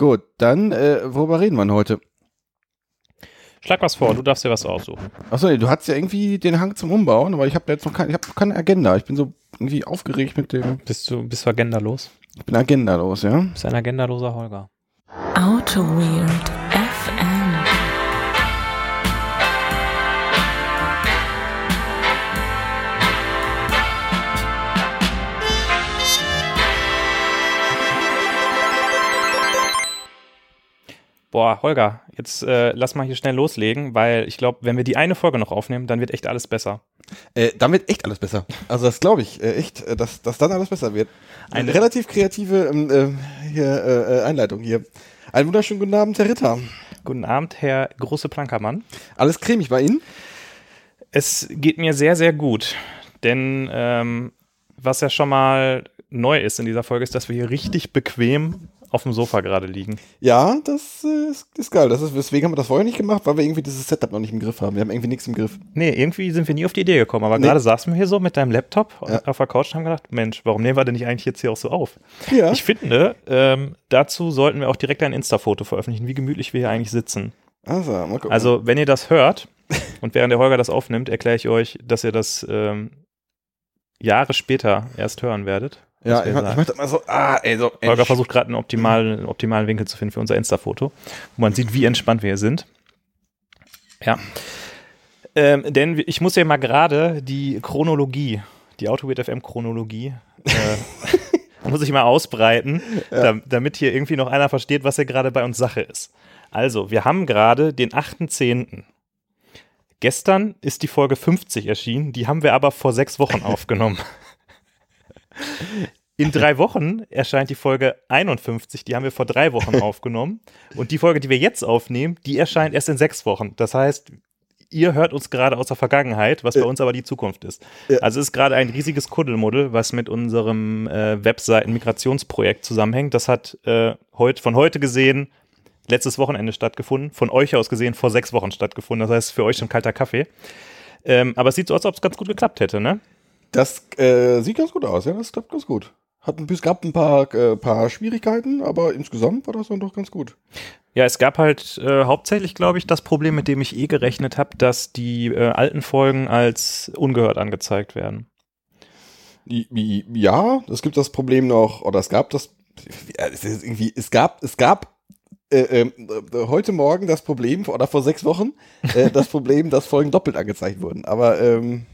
Gut, dann, äh, worüber reden wir denn heute? Schlag was vor, du darfst dir was aussuchen. Achso, nee, du hast ja irgendwie den Hang zum Umbauen, aber ich habe jetzt noch keine, ich habe keine Agenda. Ich bin so irgendwie aufgeregt mit dem. Bist du, bist du agendalos? Ich bin agendalos, ja. Bist ein agendaloser Holger. Auto Weird Boah, Holger, jetzt äh, lass mal hier schnell loslegen, weil ich glaube, wenn wir die eine Folge noch aufnehmen, dann wird echt alles besser. Äh, dann wird echt alles besser. Also das glaube ich, äh, echt, äh, dass, dass dann alles besser wird. Eine relativ kreative ähm, äh, hier, äh, Einleitung hier. Einen wunderschönen guten Abend, Herr Ritter. Guten Abend, Herr große Plankermann. Alles cremig bei Ihnen? Es geht mir sehr, sehr gut. Denn ähm, was ja schon mal neu ist in dieser Folge, ist, dass wir hier richtig bequem auf dem Sofa gerade liegen. Ja, das äh, ist, ist, geil. Das ist, deswegen haben wir das vorher nicht gemacht, weil wir irgendwie dieses Setup noch nicht im Griff haben. Wir haben irgendwie nichts im Griff. Nee, irgendwie sind wir nie auf die Idee gekommen. Aber nee. gerade saßen wir hier so mit deinem Laptop ja. auf der Couch und haben gedacht, Mensch, warum nehmen wir denn nicht eigentlich jetzt hier auch so auf? Ja. Ich finde, ähm, dazu sollten wir auch direkt ein Insta-Foto veröffentlichen, wie gemütlich wir hier eigentlich sitzen. Also, mal gucken. also wenn ihr das hört und während der Holger das aufnimmt, erkläre ich euch, dass ihr das ähm, Jahre später erst hören werdet. Ja, ich, ich möchte mal so, ah, ey, so. Holger versucht gerade einen optimalen, optimalen Winkel zu finden für unser Insta-Foto, wo man sieht, wie entspannt wir hier sind. Ja. Ähm, denn ich muss ja mal gerade die Chronologie, die Autowit FM Chronologie, äh, muss ich mal ausbreiten, ja. da, damit hier irgendwie noch einer versteht, was hier gerade bei uns Sache ist. Also, wir haben gerade den 8.10. Gestern ist die Folge 50 erschienen, die haben wir aber vor sechs Wochen aufgenommen. In drei Wochen erscheint die Folge 51, die haben wir vor drei Wochen aufgenommen. Und die Folge, die wir jetzt aufnehmen, die erscheint erst in sechs Wochen. Das heißt, ihr hört uns gerade aus der Vergangenheit, was bei uns aber die Zukunft ist. Also es ist gerade ein riesiges Kuddelmuddel, was mit unserem äh, Webseiten-Migrationsprojekt zusammenhängt. Das hat äh, heut, von heute gesehen letztes Wochenende stattgefunden, von euch aus gesehen vor sechs Wochen stattgefunden. Das heißt, für euch schon kalter Kaffee. Ähm, aber es sieht so aus, als ob es ganz gut geklappt hätte, ne? Das äh, sieht ganz gut aus, ja, das klappt ganz gut. Hat ein, es gab ein paar, äh, paar Schwierigkeiten, aber insgesamt war das dann doch ganz gut. Ja, es gab halt äh, hauptsächlich, glaube ich, das Problem, mit dem ich eh gerechnet habe, dass die äh, alten Folgen als ungehört angezeigt werden. Ja, es gibt das Problem noch, oder es gab das, es, irgendwie, es gab, es gab äh, äh, heute Morgen das Problem, oder vor sechs Wochen, äh, das Problem, dass Folgen doppelt angezeigt wurden. Aber ähm,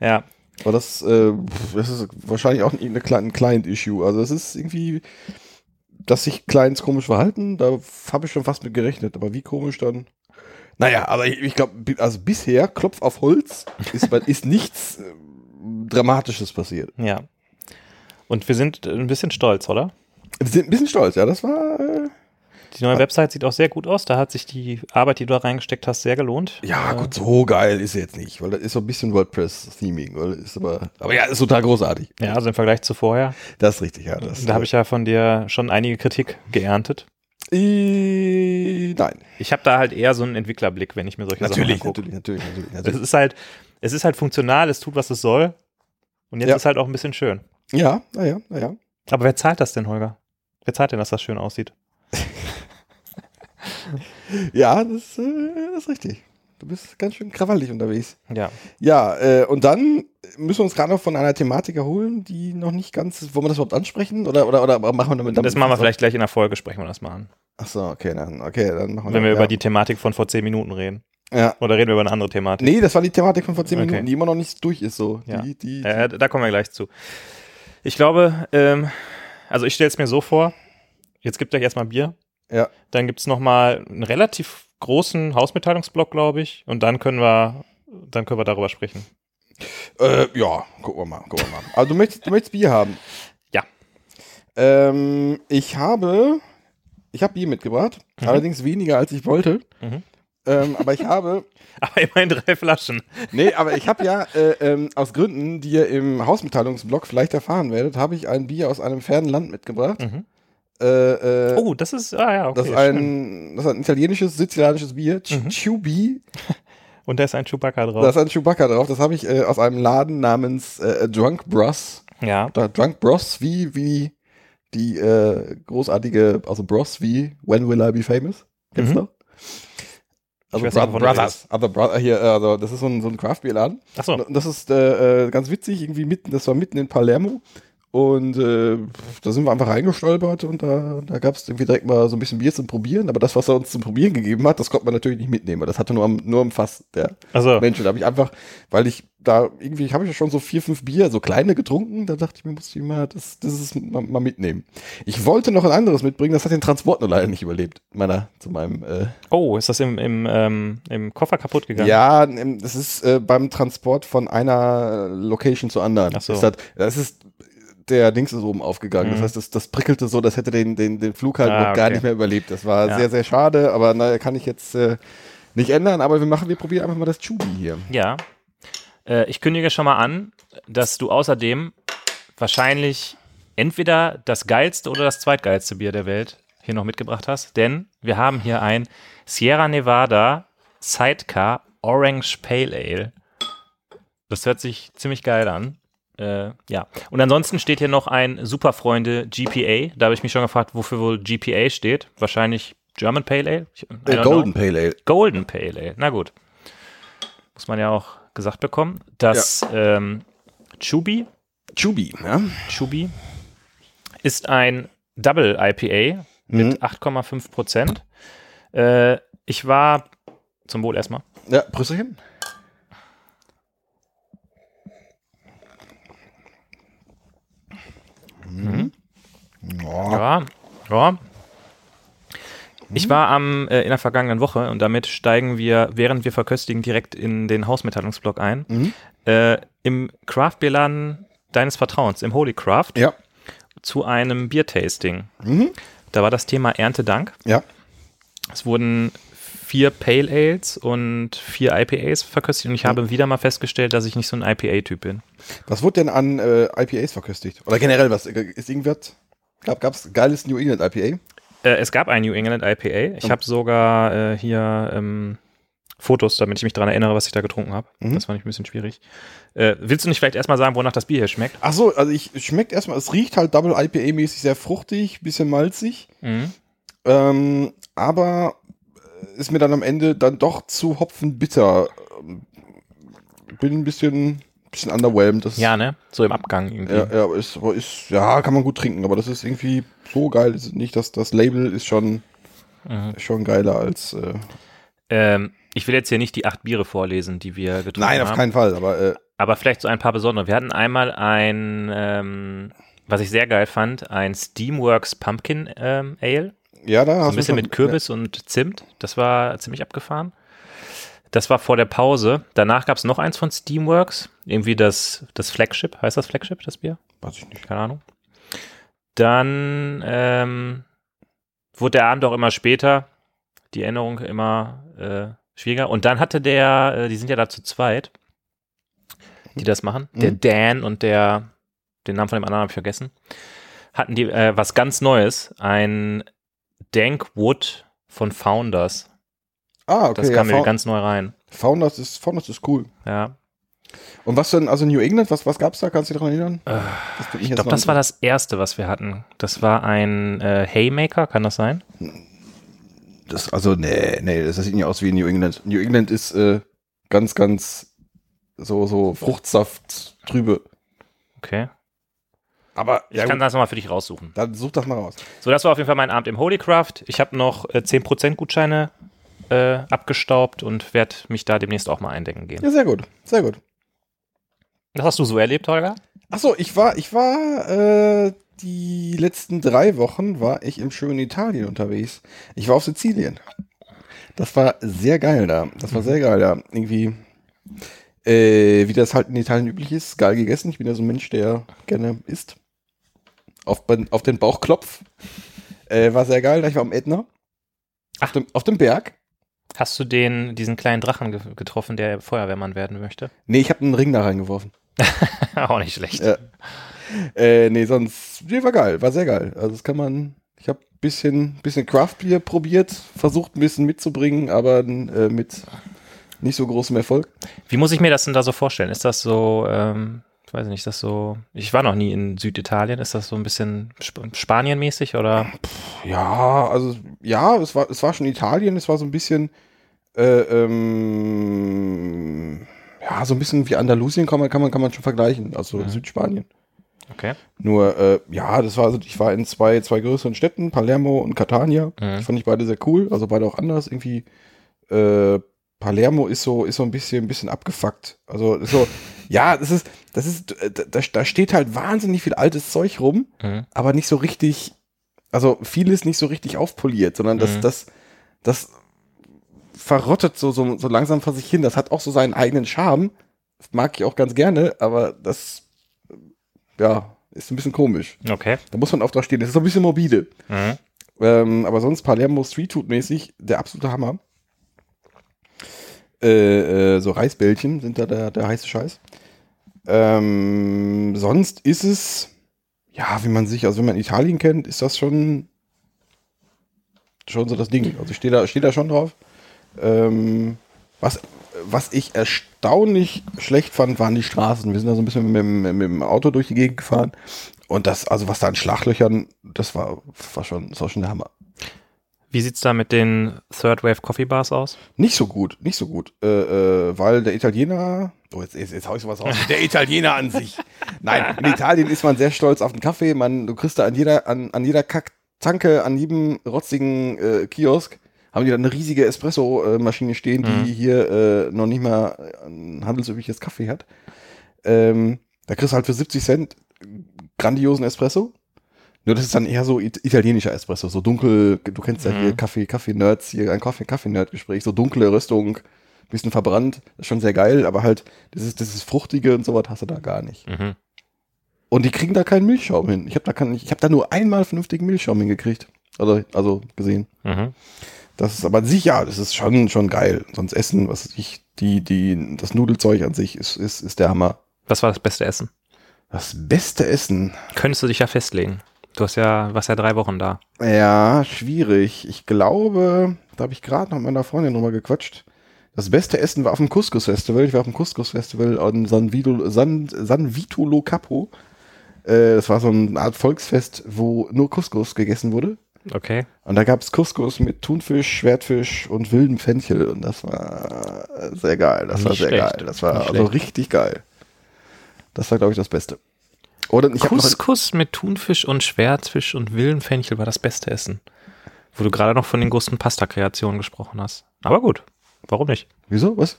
ja, aber das, äh, das ist wahrscheinlich auch ein, ein Client-Issue. Also es ist irgendwie, dass sich Clients komisch verhalten, da habe ich schon fast mit gerechnet. Aber wie komisch dann? Naja, aber ich, ich glaube, also bisher, Klopf auf Holz, ist, ist nichts äh, Dramatisches passiert. Ja. Und wir sind ein bisschen stolz, oder? Wir sind ein bisschen stolz, ja. Das war. Äh, die neue Website sieht auch sehr gut aus. Da hat sich die Arbeit, die du da reingesteckt hast, sehr gelohnt. Ja, äh, gut, so geil ist sie jetzt nicht, weil das ist so ein bisschen WordPress-Theming. Aber, aber ja, ist total großartig. Ja, also im Vergleich zu vorher. Das ist richtig, ja. Das, da habe ich ja von dir schon einige Kritik geerntet. Äh, nein. Ich habe da halt eher so einen Entwicklerblick, wenn ich mir solche natürlich, Sachen angucke. Natürlich, natürlich, natürlich, natürlich. Es ist halt, es ist halt funktional, es tut, was es soll. Und jetzt ja. ist halt auch ein bisschen schön. Ja, naja, naja. Aber wer zahlt das denn, Holger? Wer zahlt denn, dass das schön aussieht? ja, das, äh, das, ist richtig. Du bist ganz schön krawallig unterwegs. Ja. Ja, äh, und dann müssen wir uns gerade noch von einer Thematik erholen, die noch nicht ganz. Wollen wir das überhaupt ansprechen? Oder, oder, oder machen wir damit? Das machen wir vielleicht gleich in der Folge, sprechen wir das mal an. Ach so, okay, dann, okay, dann machen wir Wenn wir ja. über die Thematik von vor zehn Minuten reden. Ja. Oder reden wir über eine andere Thematik? Nee, das war die Thematik von vor zehn Okay. Minuten, die immer noch nicht durch ist. So. Ja. Die, die, Äh, da kommen wir gleich zu. Ich glaube, ähm, also ich stelle es mir so vor, jetzt gibt gleich erstmal Bier. Ja. Dann gibt es nochmal einen relativ großen Hausmitteilungsblock, glaube ich. Und dann können wir, dann können wir darüber sprechen. Äh, ja, gucken wir mal, gucken wir mal. Also du möchtest, du möchtest Bier haben? Ja. Ähm, ich habe, ich habe Bier mitgebracht, Mhm. allerdings weniger als ich wollte. Mhm. Ähm, aber ich habe, Aber immerhin drei Flaschen. nee, aber ich habe ja äh, ähm, aus Gründen, die ihr im Hausmitteilungsblog vielleicht erfahren werdet, habe ich ein Bier aus einem fernen Land mitgebracht. Mhm. Äh, äh, Oh, das ist, ah ja, okay. das, ist ein, das ist ein italienisches, sizilianisches Bier, Mhm. Chubi. Und da ist ein Chewbacca drauf. Da ist ein Chewbacca drauf. Das habe ich äh, aus einem Laden namens äh, Drunk Bros. ja. Oder Drunk Bros, wie, wie die äh, großartige, also Bros wie When Will I Be Famous? Kennst du Mhm. noch? Also weiß nicht, du Brothers. Aber Bro hier, äh, also das ist so ein, so ein Craft-Bier-Laden. Achso. Und Das ist äh, äh, ganz witzig, irgendwie mitten, das war mitten in Palermo. Und äh, da sind wir einfach reingestolpert und da, da gab es irgendwie direkt mal so ein bisschen Bier zum Probieren. Aber das, was er uns zum Probieren gegeben hat, das konnte man natürlich nicht mitnehmen. weil Das hatte nur am, nur am Fass der Also, Mensch. Und da habe ich einfach, weil ich da irgendwie, habe ich ja schon so vier, fünf Bier, so kleine getrunken, da dachte ich mir, muss ich mal das, das ist mal, mal mitnehmen. Ich wollte noch ein anderes mitbringen, das hat den Transport nur leider nicht überlebt. Meiner, zu meinem äh, oh, ist das im, im, ähm, im Koffer kaputt gegangen? ja, ähm, das ist äh, beim Transport von einer Location zur anderen. Ach so. Das, das ist der Dings ist oben aufgegangen. Mhm. Das heißt, das, das prickelte so, das hätte den, den, den Flug halt Ah, noch gar okay. nicht mehr überlebt. Das war Ja. sehr, sehr schade, aber naja, kann ich jetzt äh, nicht ändern. Aber wir machen, wir probieren einfach mal das Chubi hier. Ja. Äh, ich kündige schon mal an, dass du außerdem wahrscheinlich entweder das geilste oder das zweitgeilste Bier der Welt hier noch mitgebracht hast, denn wir haben hier ein Sierra Nevada Sidecar Orange Pale Ale. Das hört sich ziemlich geil an. Äh, ja. Und ansonsten steht hier noch ein Superfreunde GPA. Da habe ich mich schon gefragt, wofür wohl GPA steht. Wahrscheinlich German Pale Ale? Ich- Äh, Golden know. Pale Ale. Golden Pale Ale. Na gut. Muss man ja auch gesagt bekommen. Das ähm, Chubi, Chubi, ja. Chubi ist ein Double IPA Mhm. mit 8,5 Prozent. Äh, ich war zum Wohl erstmal. Ja, Prüsselchen. Mhm. Ja. Ja. Ich war am äh, in der vergangenen Woche und damit steigen wir, während wir verköstigen, direkt in den Hausmitteilungsblock ein. Mhm. Äh, Im Craft-Bierladen deines Vertrauens, im Holy Craft, Ja. zu einem Biertasting. Mhm. Da war das Thema Erntedank. Ja. Es wurden vier Pale Ales und vier IPAs verköstigt und ich habe wieder mal festgestellt, dass ich nicht so ein IPA-Typ bin. Was wurde denn an äh, IPAs verköstigt? Oder generell was? Ist irgendwas? Gab es geiles New England IPA? Äh, es gab ein New England IPA. Ich habe sogar äh, hier ähm, Fotos, damit ich mich daran erinnere, was ich da getrunken habe. Mhm. Das fand ich ein bisschen schwierig. Äh, willst du nicht vielleicht erstmal sagen, wonach das Bier hier schmeckt? Ach so, also ich es schmeckt erstmal, es riecht halt Double IPA-mäßig sehr fruchtig, bisschen malzig, Mhm. ähm, aber äh, ist mir dann am Ende dann doch zu hopfenbitter. Ähm, Bin ein bisschen, bisschen underwhelmed. Das Ja, ne? So im Abgang irgendwie. ja, ja, ist, ist, ja, kann man gut trinken, aber das ist irgendwie so geil. Ist nicht, dass das Label ist schon, Mhm. schon geiler als. Äh, Ähm, ich will jetzt hier nicht die acht Biere vorlesen, die wir getrunken nein, haben. auf keinen Fall, aber äh, Aber vielleicht so ein paar besondere. Wir hatten einmal ein, ähm, was ich sehr geil fand, ein Steamworks Pumpkin ähm, Ale. ja, da So hast ein bisschen mit Kürbis und Zimt. Das war ziemlich abgefahren. Das war vor der Pause. Danach gab es noch eins von Steamworks. Irgendwie das, das Flagship. Heißt das Flagship, das Bier? Weiß ich nicht. Keine Ahnung. Dann ähm, wurde der Abend auch immer später. Die Erinnerung immer äh, schwieriger. Und dann hatte der, äh, die sind ja da zu zweit, die das machen. Der Mhm. Dan und der, den Namen von dem anderen habe ich vergessen, hatten die äh, was ganz Neues. Ein Dankwood von Founders. Ah, okay. Das kam ja, mir ganz neu rein. Founders ist, Founders ist cool. Ja. Und was denn, also New England, was, was gab's da? Kannst du dich daran erinnern? Äh, ich glaube, das war das erste, was wir hatten. Das war ein äh, Haymaker, kann das sein? Das, also, nee, nee, das sieht nicht aus wie New England. New England ist äh, ganz, ganz so, so Fruchtsaft trübe. Okay. Aber Ich kann das nochmal für dich raussuchen. dann such das mal raus. So, das war auf jeden Fall mein Abend im Holycraft. Ich habe noch äh, 10% Gutscheine äh, abgestaubt und werde mich da demnächst auch mal eindecken gehen. Ja, sehr gut, sehr gut. Was hast du so erlebt, Holger? Achso, ich war, ich war, äh, die letzten drei Wochen war ich im schönen Italien unterwegs. Ich war auf Sizilien. Das war sehr geil da. Das war sehr geil da. Irgendwie, äh, wie das halt in Italien üblich ist, geil gegessen. Ich bin ja so ein Mensch, der gerne isst. Auf, auf den Bauchklopf. Äh, war sehr geil. Da ich war am Ätna. Auf dem, auf dem Berg. Hast du den, diesen kleinen Drachen ge getroffen, der Feuerwehrmann werden möchte? Nee, ich habe einen Ring da reingeworfen. auch nicht schlecht. Ja. Äh, nee, sonst, nee, war geil, war sehr geil. Also das kann man, ich habe bisschen, bisschen Craft Beer probiert, versucht ein bisschen mitzubringen, aber äh, mit nicht so großem Erfolg. Wie muss ich mir das denn da so vorstellen? Ist das so, ähm, Ich weiß nicht, ist das so. Ich war noch nie in Süditalien. Ist das so ein bisschen Sp Spanien-mäßig oder? Ja, also ja, es war, es war schon Italien, es war so ein bisschen, äh, ähm, ja, so ein bisschen wie Andalusien kann man, kann man, kann man schon vergleichen, also Mhm. Südspanien. Okay. Nur, äh, ja, das war, also ich war in zwei, zwei größeren Städten, Palermo und Catania. Mhm. Fand ich beide sehr cool, also beide auch anders. Irgendwie, äh, Palermo ist so, ist so ein bisschen, ein bisschen abgefuckt. Also so, ja, das ist, das ist, äh, da, da steht halt wahnsinnig viel altes Zeug rum, Mhm. aber nicht so richtig, also vieles nicht so richtig aufpoliert, sondern das, Mhm. das, das verrottet so, so, so langsam vor sich hin. Das hat auch so seinen eigenen Charme. Das mag ich auch ganz gerne, aber das, ja, ist ein bisschen komisch. Okay. Da muss man oft drauf stehen. Das ist so ein bisschen morbide. Mhm. Ähm, aber sonst Palermo Street Food mäßig der absolute Hammer. Äh, äh, so Reisbällchen sind da der, der heiße Scheiß. Ähm, sonst ist es, ja, wie man sich, also wenn man Italien kennt, ist das schon, schon so das Ding. Also ich stehe da, steh da schon drauf. Ähm, was, was ich erstaunlich schlecht fand, waren die Straßen. Wir sind da so ein bisschen mit, dem- mit dem Auto durch die Gegend gefahren. Und das, also was da an Schlaglöchern, das war, war schon, das war schon der Hammer. Wie sieht's da mit den Third Wave Coffee Bars aus? Nicht so gut, nicht so gut. Äh, äh, weil der Italiener, oh, jetzt, jetzt, jetzt hau ich sowas raus. Der Italiener an sich. Nein, in Italien ist man sehr stolz auf den Kaffee. Man, du kriegst da an jeder, an, an jeder Kacktanke, an jedem rotzigen äh, Kiosk, haben die da eine riesige Espresso-Maschine stehen, die Mhm. hier äh, noch nicht mal ein handelsübliches Kaffee hat. Ähm, da kriegst du halt für 70 Cent grandiosen Espresso. Nur das ist dann eher so it italienischer Espresso, so dunkel, du kennst ja Mhm. hier Kaffee, Kaffee-Nerds, hier ein Kaffee, Kaffee-Nerd-Gespräch, so dunkle Röstung, bisschen verbrannt, ist schon sehr geil, aber halt dieses, dieses Fruchtige und sowas hast du da gar nicht. Mhm. Und die kriegen da keinen Milchschaum hin. Ich habe da, keinen- ich hab da nur einmal vernünftigen Milchschaum hingekriegt. Also, also gesehen. Mhm. Das ist aber an sich, ja, das ist schon, schon geil. Sonst Essen, was ich, die, die, das Nudelzeug an sich ist, ist, ist der Hammer. Was war das beste Essen? Das beste Essen. Könntest du dich ja festlegen. Du hast ja, warst ja drei Wochen da. Ja, schwierig. Ich glaube, da habe ich gerade noch mit meiner Freundin drüber gequatscht. Das beste Essen war auf dem Couscous-Festival. Ich war auf dem Couscous-Festival an San Vito, San, San Vito Lo Capo. Äh, das war so eine Art Volksfest, wo nur Couscous gegessen wurde. Okay. Und da gab es Couscous mit Thunfisch, Schwertfisch und wildem Fenchel. Und das war sehr geil. Das war Nicht sehr schlecht. geil. Das war Nicht also schlecht. richtig geil. Das war, glaube ich, das Beste. Oder ich Couscous mit Thunfisch und Schwertfisch und Willenfenchel war das beste Essen. Wo du gerade noch von den großen Pasta-Kreationen gesprochen hast. Aber gut, warum nicht? Wieso? Was?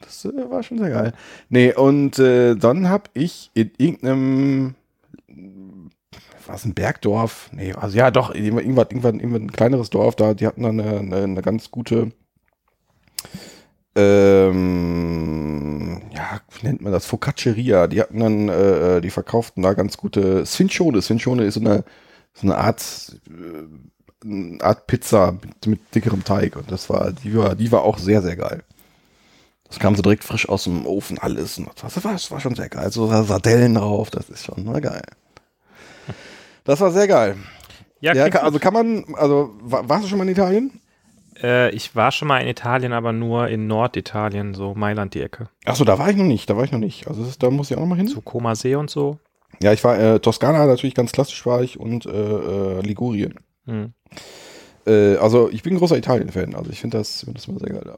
Das äh, war schon sehr geil. Nee, und äh, dann hab ich in irgendeinem war es ein Bergdorf? Nee, also ja, doch, irgendwann, irgendwann, irgendwann ein kleineres Dorf da, die hatten dann eine, eine, eine ganz gute ähm, ja, wie nennt man das? Focacceria. Die hatten dann, äh, die verkauften da ganz gute Sfincione. Sfincione ist so eine, so eine Art, äh, eine Art Pizza mit, mit dickerem Teig. Und das war, die war, die war auch sehr, sehr geil. Das kam so direkt frisch aus dem Ofen, alles. Und das war, das war schon sehr geil. So Sardellen drauf, das ist schon mal geil. Das war sehr geil. Ja, klingt kann, also kann man, also wa- warst du schon mal in Italien? Äh, ich war schon mal in Italien, aber nur in Norditalien, so Mailand die Ecke. Achso, da war ich noch nicht, da war ich noch nicht. Also ist, da muss ich auch noch mal hin. So Koma See und so. Ja, ich war äh, Toskana natürlich ganz klassisch war ich und äh, äh, Ligurien. Hm. Äh, also ich bin ein großer Italien-Fan, also ich finde das, find das immer sehr geil. Ja.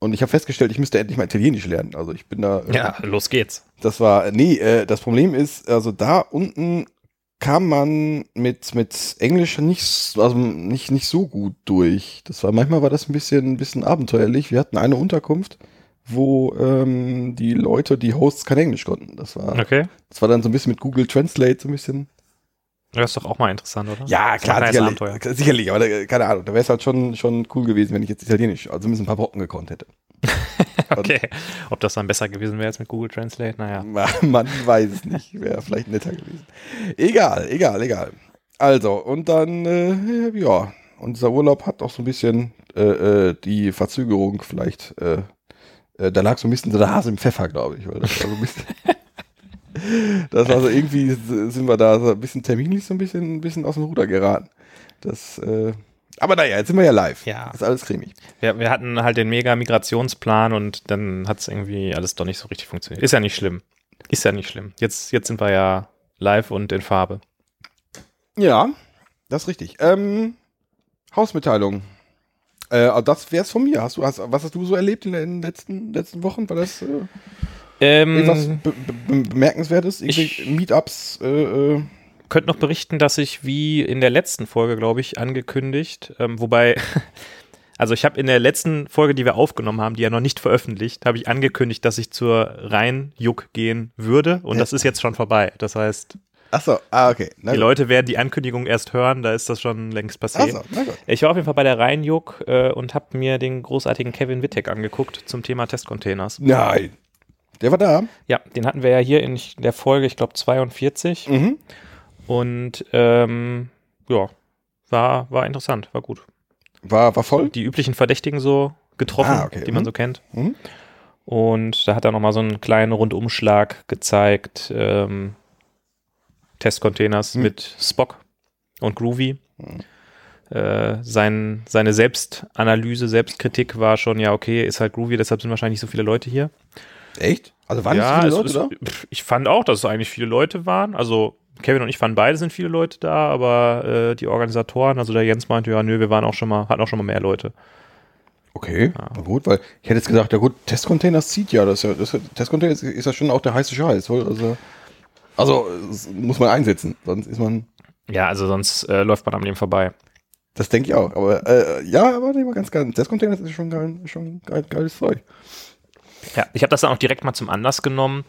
Und ich habe festgestellt, ich müsste endlich mal Italienisch lernen. Also ich bin da. äh, Ja, los geht's. Das war, nee, das Problem ist, also da unten kam man mit, mit Englisch nicht, also nicht, nicht so gut durch. Das war, manchmal war das ein bisschen, ein bisschen abenteuerlich. Wir hatten eine Unterkunft, wo ähm, die Leute, die Hosts kein Englisch konnten. Das war, Okay. das war dann so ein bisschen mit Google Translate so ein bisschen. Das ist doch auch mal interessant, oder? Ja, Das ist ein kleines sicherlich, Abenteuer. sicherlich, aber da, keine Ahnung, da wäre es halt schon, schon cool gewesen, wenn ich jetzt Italienisch, also zumindest ein paar Brocken gekonnt hätte. Okay. Ob das dann besser gewesen wäre als mit Google Translate? Naja. Man weiß es nicht. Wäre vielleicht netter gewesen. Egal, egal, egal. Also, und dann, äh, ja, und dieser Urlaub hat auch so ein bisschen äh, äh, die Verzögerung vielleicht, äh, äh, da lag so ein bisschen so der Hase im Pfeffer, glaube ich. Weil das war so ein bisschen. Das war so irgendwie, sind wir da so ein bisschen terminlich so ein bisschen, ein bisschen aus dem Ruder geraten. Das, äh, aber naja, jetzt sind wir ja live. Ja. Ist alles cremig. Wir, wir hatten halt den mega Migrationsplan und dann hat es irgendwie alles doch nicht so richtig funktioniert. Ist ja nicht schlimm. Ist ja nicht schlimm. Jetzt, jetzt sind wir ja live und in Farbe. Ja, das ist richtig. Ähm, Hausmitteilung. Äh, also das wär's von mir. Hast du, hast, was hast du so erlebt in den letzten, letzten Wochen? War das äh, irgendwas Ähm, be be bemerkenswertes? Irgendwie ich- Meetups? Äh, äh, könnt noch berichten, dass ich wie in der letzten Folge, glaube ich, angekündigt, ähm, wobei, also ich habe in der letzten Folge, die wir aufgenommen haben, die ja noch nicht veröffentlicht, habe ich angekündigt, dass ich zur Rhein-Juck gehen würde und Ja. das ist jetzt schon vorbei. Das heißt, achso, ah, okay. Na die gut. Leute werden die Ankündigung erst hören, da ist das schon längst passiert. Gut. Ich war auf jeden Fall bei der Rhein-Juck äh, und habe mir den großartigen Kevin Wittek angeguckt zum Thema Testcontainers. Nein. Der war da. Ja, den hatten wir ja hier in der Folge, ich glaube 42 Mhm. Und ähm, ja, war, war interessant, war gut. War, war voll. die üblichen Verdächtigen so getroffen, Ah, okay. die man Mhm. so kennt. Mhm. Und da hat er nochmal so einen kleinen Rundumschlag gezeigt. Ähm, Testcontainers Mhm. mit Spock und Groovy. Mhm. Äh, sein, seine Selbstanalyse, Selbstkritik war schon, ja, okay, ist halt Groovy, deshalb sind wahrscheinlich so viele Leute hier. Echt? Also waren ja, es viele Leute ist, pf, ich fand auch, dass es eigentlich viele Leute waren. Also Kevin und ich fanden beide sind viele Leute da, aber äh, die Organisatoren, also der Jens meinte, ja, nö, wir waren auch schon mal, hatten auch schon mal mehr Leute. da? Okay, na gut, weil ich hätte jetzt gesagt, ja gut, Testcontainers zieht ja. Das, ist ja das, Testcontainers ist ja schon auch der heiße Scheiß. Also, also muss man einsetzen. Sonst ist man. Ja, also sonst äh, läuft man am Leben vorbei. Das denke ich auch. Aber äh, ja, aber nee, mal ganz geil. Testcontainers ist schon geil, schon geil, geiles Zeug. Ja, ich habe das dann auch direkt mal zum Anlass genommen,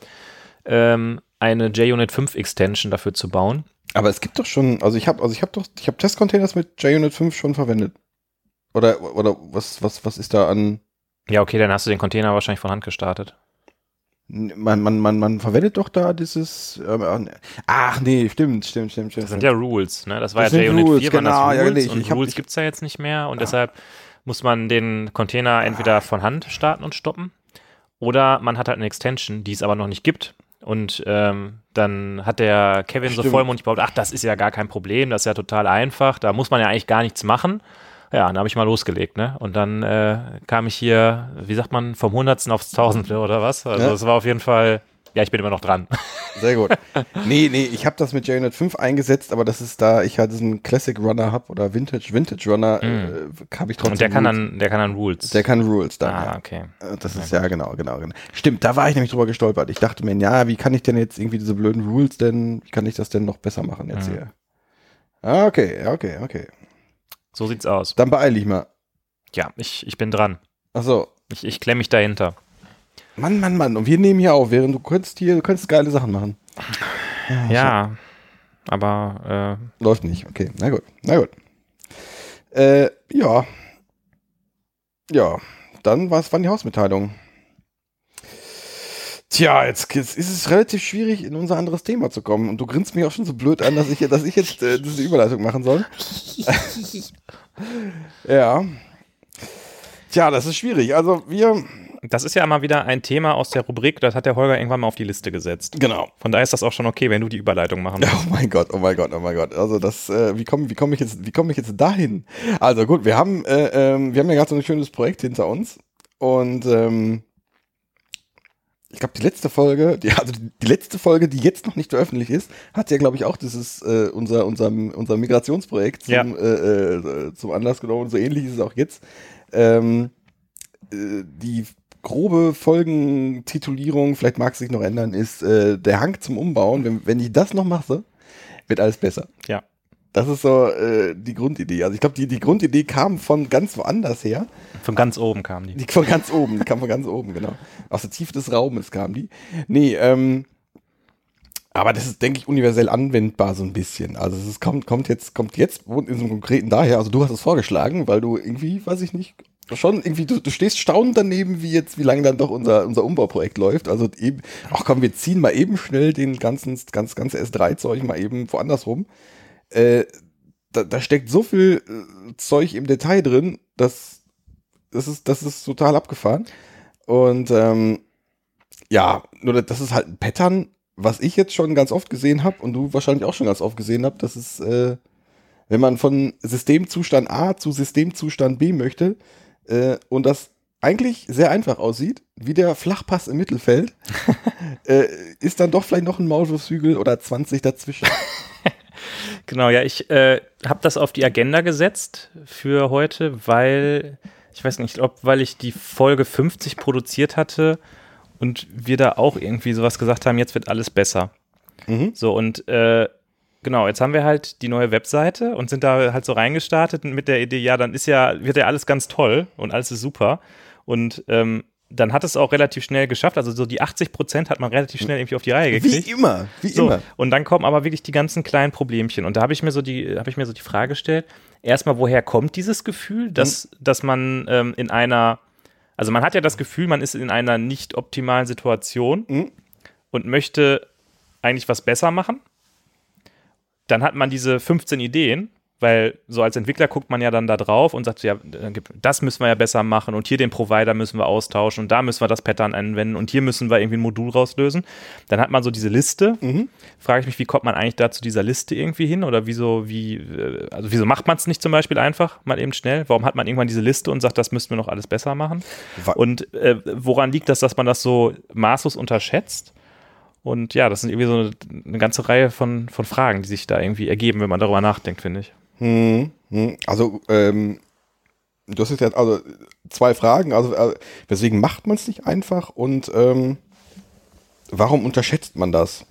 ähm, eine JUnit 5 Extension dafür zu bauen. Aber es gibt doch schon, also ich habe, also ich habe doch, ich habe Testcontainers mit JUnit 5 schon verwendet. Oder, oder was, was, was ist da an? Ja, okay, dann hast du den Container wahrscheinlich von Hand gestartet. Man, man, man, man verwendet doch da dieses. Ähm, ach nee, stimmt, stimmt, stimmt, stimmt. Das sind ja Rules, ne? Das war Das ja JUnit Rules, 4, waren genau, das ja, Rules nee, und hab- Rules gibt es ja jetzt nicht mehr und deshalb muss man den Container entweder von Hand starten und stoppen oder man hat halt eine Extension, die es aber noch nicht gibt. Und ähm, dann hat der Kevin so Stimmt. vollmundig behauptet, ach, das ist ja gar kein Problem, das ist ja total einfach, da muss man ja eigentlich gar nichts machen. Ja, dann habe ich mal losgelegt, ne? Und dann äh, kam ich hier, wie sagt man, vom Hundertsten aufs Tausendste oder was? Also Ja. es war auf jeden Fall, ja, ich bin immer noch dran. Sehr gut. nee, nee, ich habe das mit JUnit 5 eingesetzt, aber das ist da, ich halt diesen Classic Runner habe oder Vintage, Vintage Runner, äh, habe ich trotzdem. Und der kann dann, der kann dann Rules. Der kann Rules dann. ah, ja. okay. Äh, Das ist ja genau, genau, genau. Stimmt, da war ich nämlich drüber gestolpert. Ich dachte mir, ja, wie kann ich denn jetzt irgendwie diese blöden Rules denn, wie kann ich das denn noch besser machen jetzt Mhm. hier? Ah, okay, okay, okay. So sieht's aus. Dann beeil ich mal. Ja, ich, ich bin dran. Achso. Ich, ich klemme mich dahinter. Mann, Mann, Mann. Und wir nehmen hier auf, während du könntest hier, du könntest geile Sachen machen. Ja, aber Läuft nicht. Okay, na gut, na gut. Äh, ja. Ja, dann was waren die Hausmitteilungen? Tja, jetzt, jetzt ist es relativ schwierig, in unser anderes Thema zu kommen. Und du grinst mich auch schon so blöd an, dass ich, dass ich jetzt äh, diese Überleitung machen soll. ja. Tja, das ist schwierig. Also wir, äh, das ist ja mal wieder ein Thema aus der Rubrik, das hat der Holger irgendwann mal auf die Liste gesetzt. genau. Von daher ist das auch schon okay, wenn du die Überleitung machen Oh musst. mein Gott, oh mein Gott, oh mein Gott. Also das, äh, wie komme wie komm ich jetzt, wie komme ich jetzt dahin? Also gut, wir haben, äh, ähm, wir haben ja gerade so ein schönes Projekt hinter uns und ähm, ich glaube die letzte Folge, die, also die, die letzte Folge, die jetzt noch nicht veröffentlicht ist, hat ja glaube ich auch dieses äh, unser unser unser Migrationsprojekt zum, Ja. äh, äh, zum Anlass genommen. So ähnlich ist es auch jetzt. Ähm, äh, die grobe Folgentitulierung, vielleicht mag es sich noch ändern, ist äh, der Hang zum Umbauen. Wenn, wenn ich das noch mache, wird alles besser. Ja. Das ist so äh, die Grundidee. Also ich glaube, die, die Grundidee kam von ganz woanders her. Von ganz oben kam die. Die von ganz oben, die kam von ganz oben, genau. Aus der Tiefe des Raumes kam die. Nee, ähm, aber das ist, denke ich, universell anwendbar so ein bisschen. Also es ist, kommt, kommt jetzt, kommt jetzt in so einem konkreten daher. Also du hast es vorgeschlagen, weil du irgendwie, weiß ich nicht, schon irgendwie, du, du stehst staunend daneben, wie jetzt, wie lange dann doch unser, unser Umbauprojekt läuft. Also eben, ach komm, wir ziehen mal eben schnell den ganzen, ganz, ganze S3-Zeug mal eben woanders rum. Äh, da, da steckt so viel äh, Zeug im Detail drin, dass das ist, das ist total abgefahren. Und ähm, ja, nur das ist halt ein Pattern, was ich jetzt schon ganz oft gesehen habe und du wahrscheinlich auch schon ganz oft gesehen habt, dass es, äh, wenn man von Systemzustand A zu Systemzustand B möchte äh, und das eigentlich sehr einfach aussieht, wie der Flachpass im Mittelfeld, äh, ist dann doch vielleicht noch ein Maulwurfshügel oder 20 dazwischen. Genau, ja, ich äh, habe das auf die Agenda gesetzt für heute, weil, ich weiß nicht, ob, weil ich die Folge 50 produziert hatte und wir da auch irgendwie sowas gesagt haben, jetzt wird alles besser. Mhm. So, und äh, genau, jetzt haben wir halt die neue Webseite und sind da halt so reingestartet mit der Idee, ja, dann ist ja, wird ja alles ganz toll und alles ist super. Und ähm, dann hat es auch relativ schnell geschafft. Also so die 80 Prozent hat man relativ schnell irgendwie auf die Reihe gekriegt. Wie immer, wie So, immer. und dann kommen aber wirklich die ganzen kleinen Problemchen. Und da habe ich mir so die, habe ich mir so die Frage gestellt: Erstmal, woher kommt dieses Gefühl, dass, dass man ähm, in einer, also man hat ja das Gefühl, man ist in einer nicht optimalen Situation Mhm. und möchte eigentlich was besser machen. Dann hat man diese 15 Ideen, weil so als Entwickler guckt man ja dann da drauf und sagt, ja, das müssen wir ja besser machen und hier den Provider müssen wir austauschen und da müssen wir das Pattern anwenden und hier müssen wir irgendwie ein Modul rauslösen. Dann hat man so diese Liste. Frage ich mich, wie kommt man eigentlich da zu dieser Liste irgendwie hin oder wieso, wie, äh, also wieso macht man es nicht zum Beispiel einfach mal eben schnell? Warum hat man irgendwann diese Liste und sagt, das müssten wir noch alles besser machen? Und äh, woran liegt das, dass man das so maßlos unterschätzt? Und ja, das sind irgendwie so eine, eine ganze Reihe von, von Fragen, die sich da irgendwie ergeben, wenn man darüber nachdenkt, finde ich. Hm, hm. Also, ähm, du hast jetzt also zwei Fragen. Also, äh, weswegen macht man es nicht einfach und ähm, warum unterschätzt man das?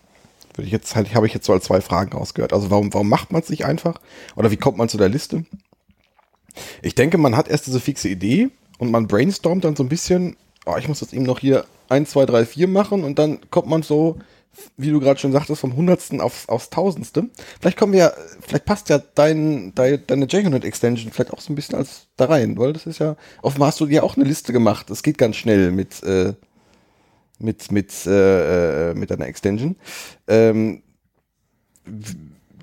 Würde ich jetzt halt, habe ich jetzt so als zwei Fragen rausgehört. Also, warum, warum macht man es nicht einfach? Oder wie kommt man zu der Liste? Ich denke, man hat erst diese fixe Idee und man brainstormt dann so ein bisschen, oh, ich muss jetzt eben noch hier 1, 2, 3, 4 machen und dann kommt man so, wie du gerade schon sagtest, vom Hundertsten aufs, aufs Tausendste. Vielleicht kommen wir, ja- vielleicht passt ja dein, dein, deine JUnit Extension vielleicht auch so ein bisschen als da rein, weil das ist ja, offenbar hast du dir auch eine Liste gemacht. Es geht ganz schnell mit, äh, mit, mit, äh, äh, mit deiner Extension. Ähm,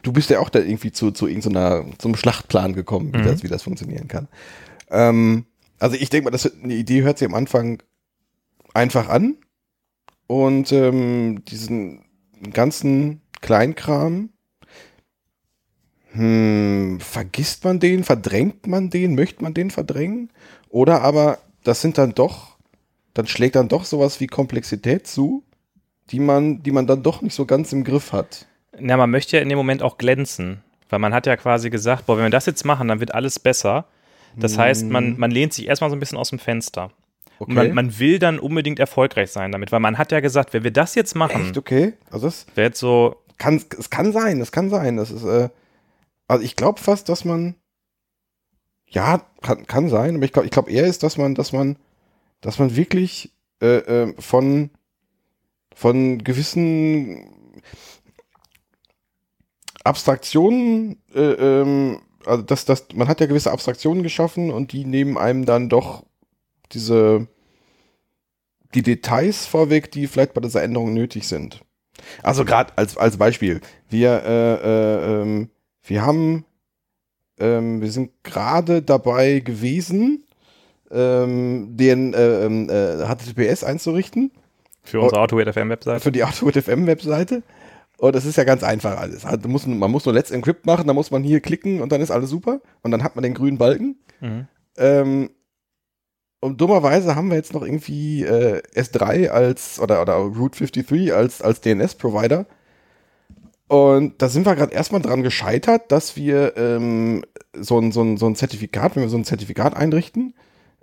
du bist ja auch da irgendwie zu, zu irgendeiner, zum Schlachtplan gekommen, wie, Mhm. das, wie das funktionieren kann. Ähm, also ich denke mal, das, eine Idee hört sich am Anfang einfach an. Und ähm, diesen ganzen Kleinkram, hm, vergisst man den, verdrängt man den, möchte man den verdrängen? Oder aber das sind dann doch, dann schlägt dann doch sowas wie Komplexität zu, die man, die man dann doch nicht so ganz im Griff hat. Ja, man möchte ja in dem Moment auch glänzen, weil man hat ja quasi gesagt, boah, wenn wir das jetzt machen, dann wird alles besser. Das heißt, man, man lehnt sich erstmal so ein bisschen aus dem Fenster. Und man, man will dann unbedingt erfolgreich sein damit, weil man hat ja gesagt, wenn wir das jetzt machen, Echt okay? Also das wäre jetzt so, kann, es kann sein, es kann sein. Das ist, äh, also ich glaube fast, dass man, ja, kann, kann sein, aber ich glaube, ich glaube eher ist, dass man, dass man, dass man wirklich äh, äh, von, von gewissen Abstraktionen, äh, ähm, also das, das, man hat ja gewisse Abstraktionen geschaffen und die nehmen einem dann doch diese, die Details vorweg, die vielleicht bei dieser Änderung nötig sind. Also gerade als, als Beispiel, wir, äh, äh, ähm, wir haben, ähm, wir sind gerade dabei gewesen, ähm, den äh, ähm, äh, HTTPS einzurichten für unsere AutoWait FM Webseite. für die AutoWit FM Webseite. Und das ist ja ganz einfach alles. Halt, muss, man muss nur Let's Encrypt machen, dann muss man hier klicken und dann ist alles super. Und dann hat man den grünen Balken. Mhm. Und dummerweise haben wir jetzt noch irgendwie äh, S3 als oder, oder Route 53 als, als DNS-Provider. Und da sind wir gerade erstmal dran gescheitert, dass wir ähm, so, ein, so, ein, so ein Zertifikat, wenn wir so ein Zertifikat einrichten,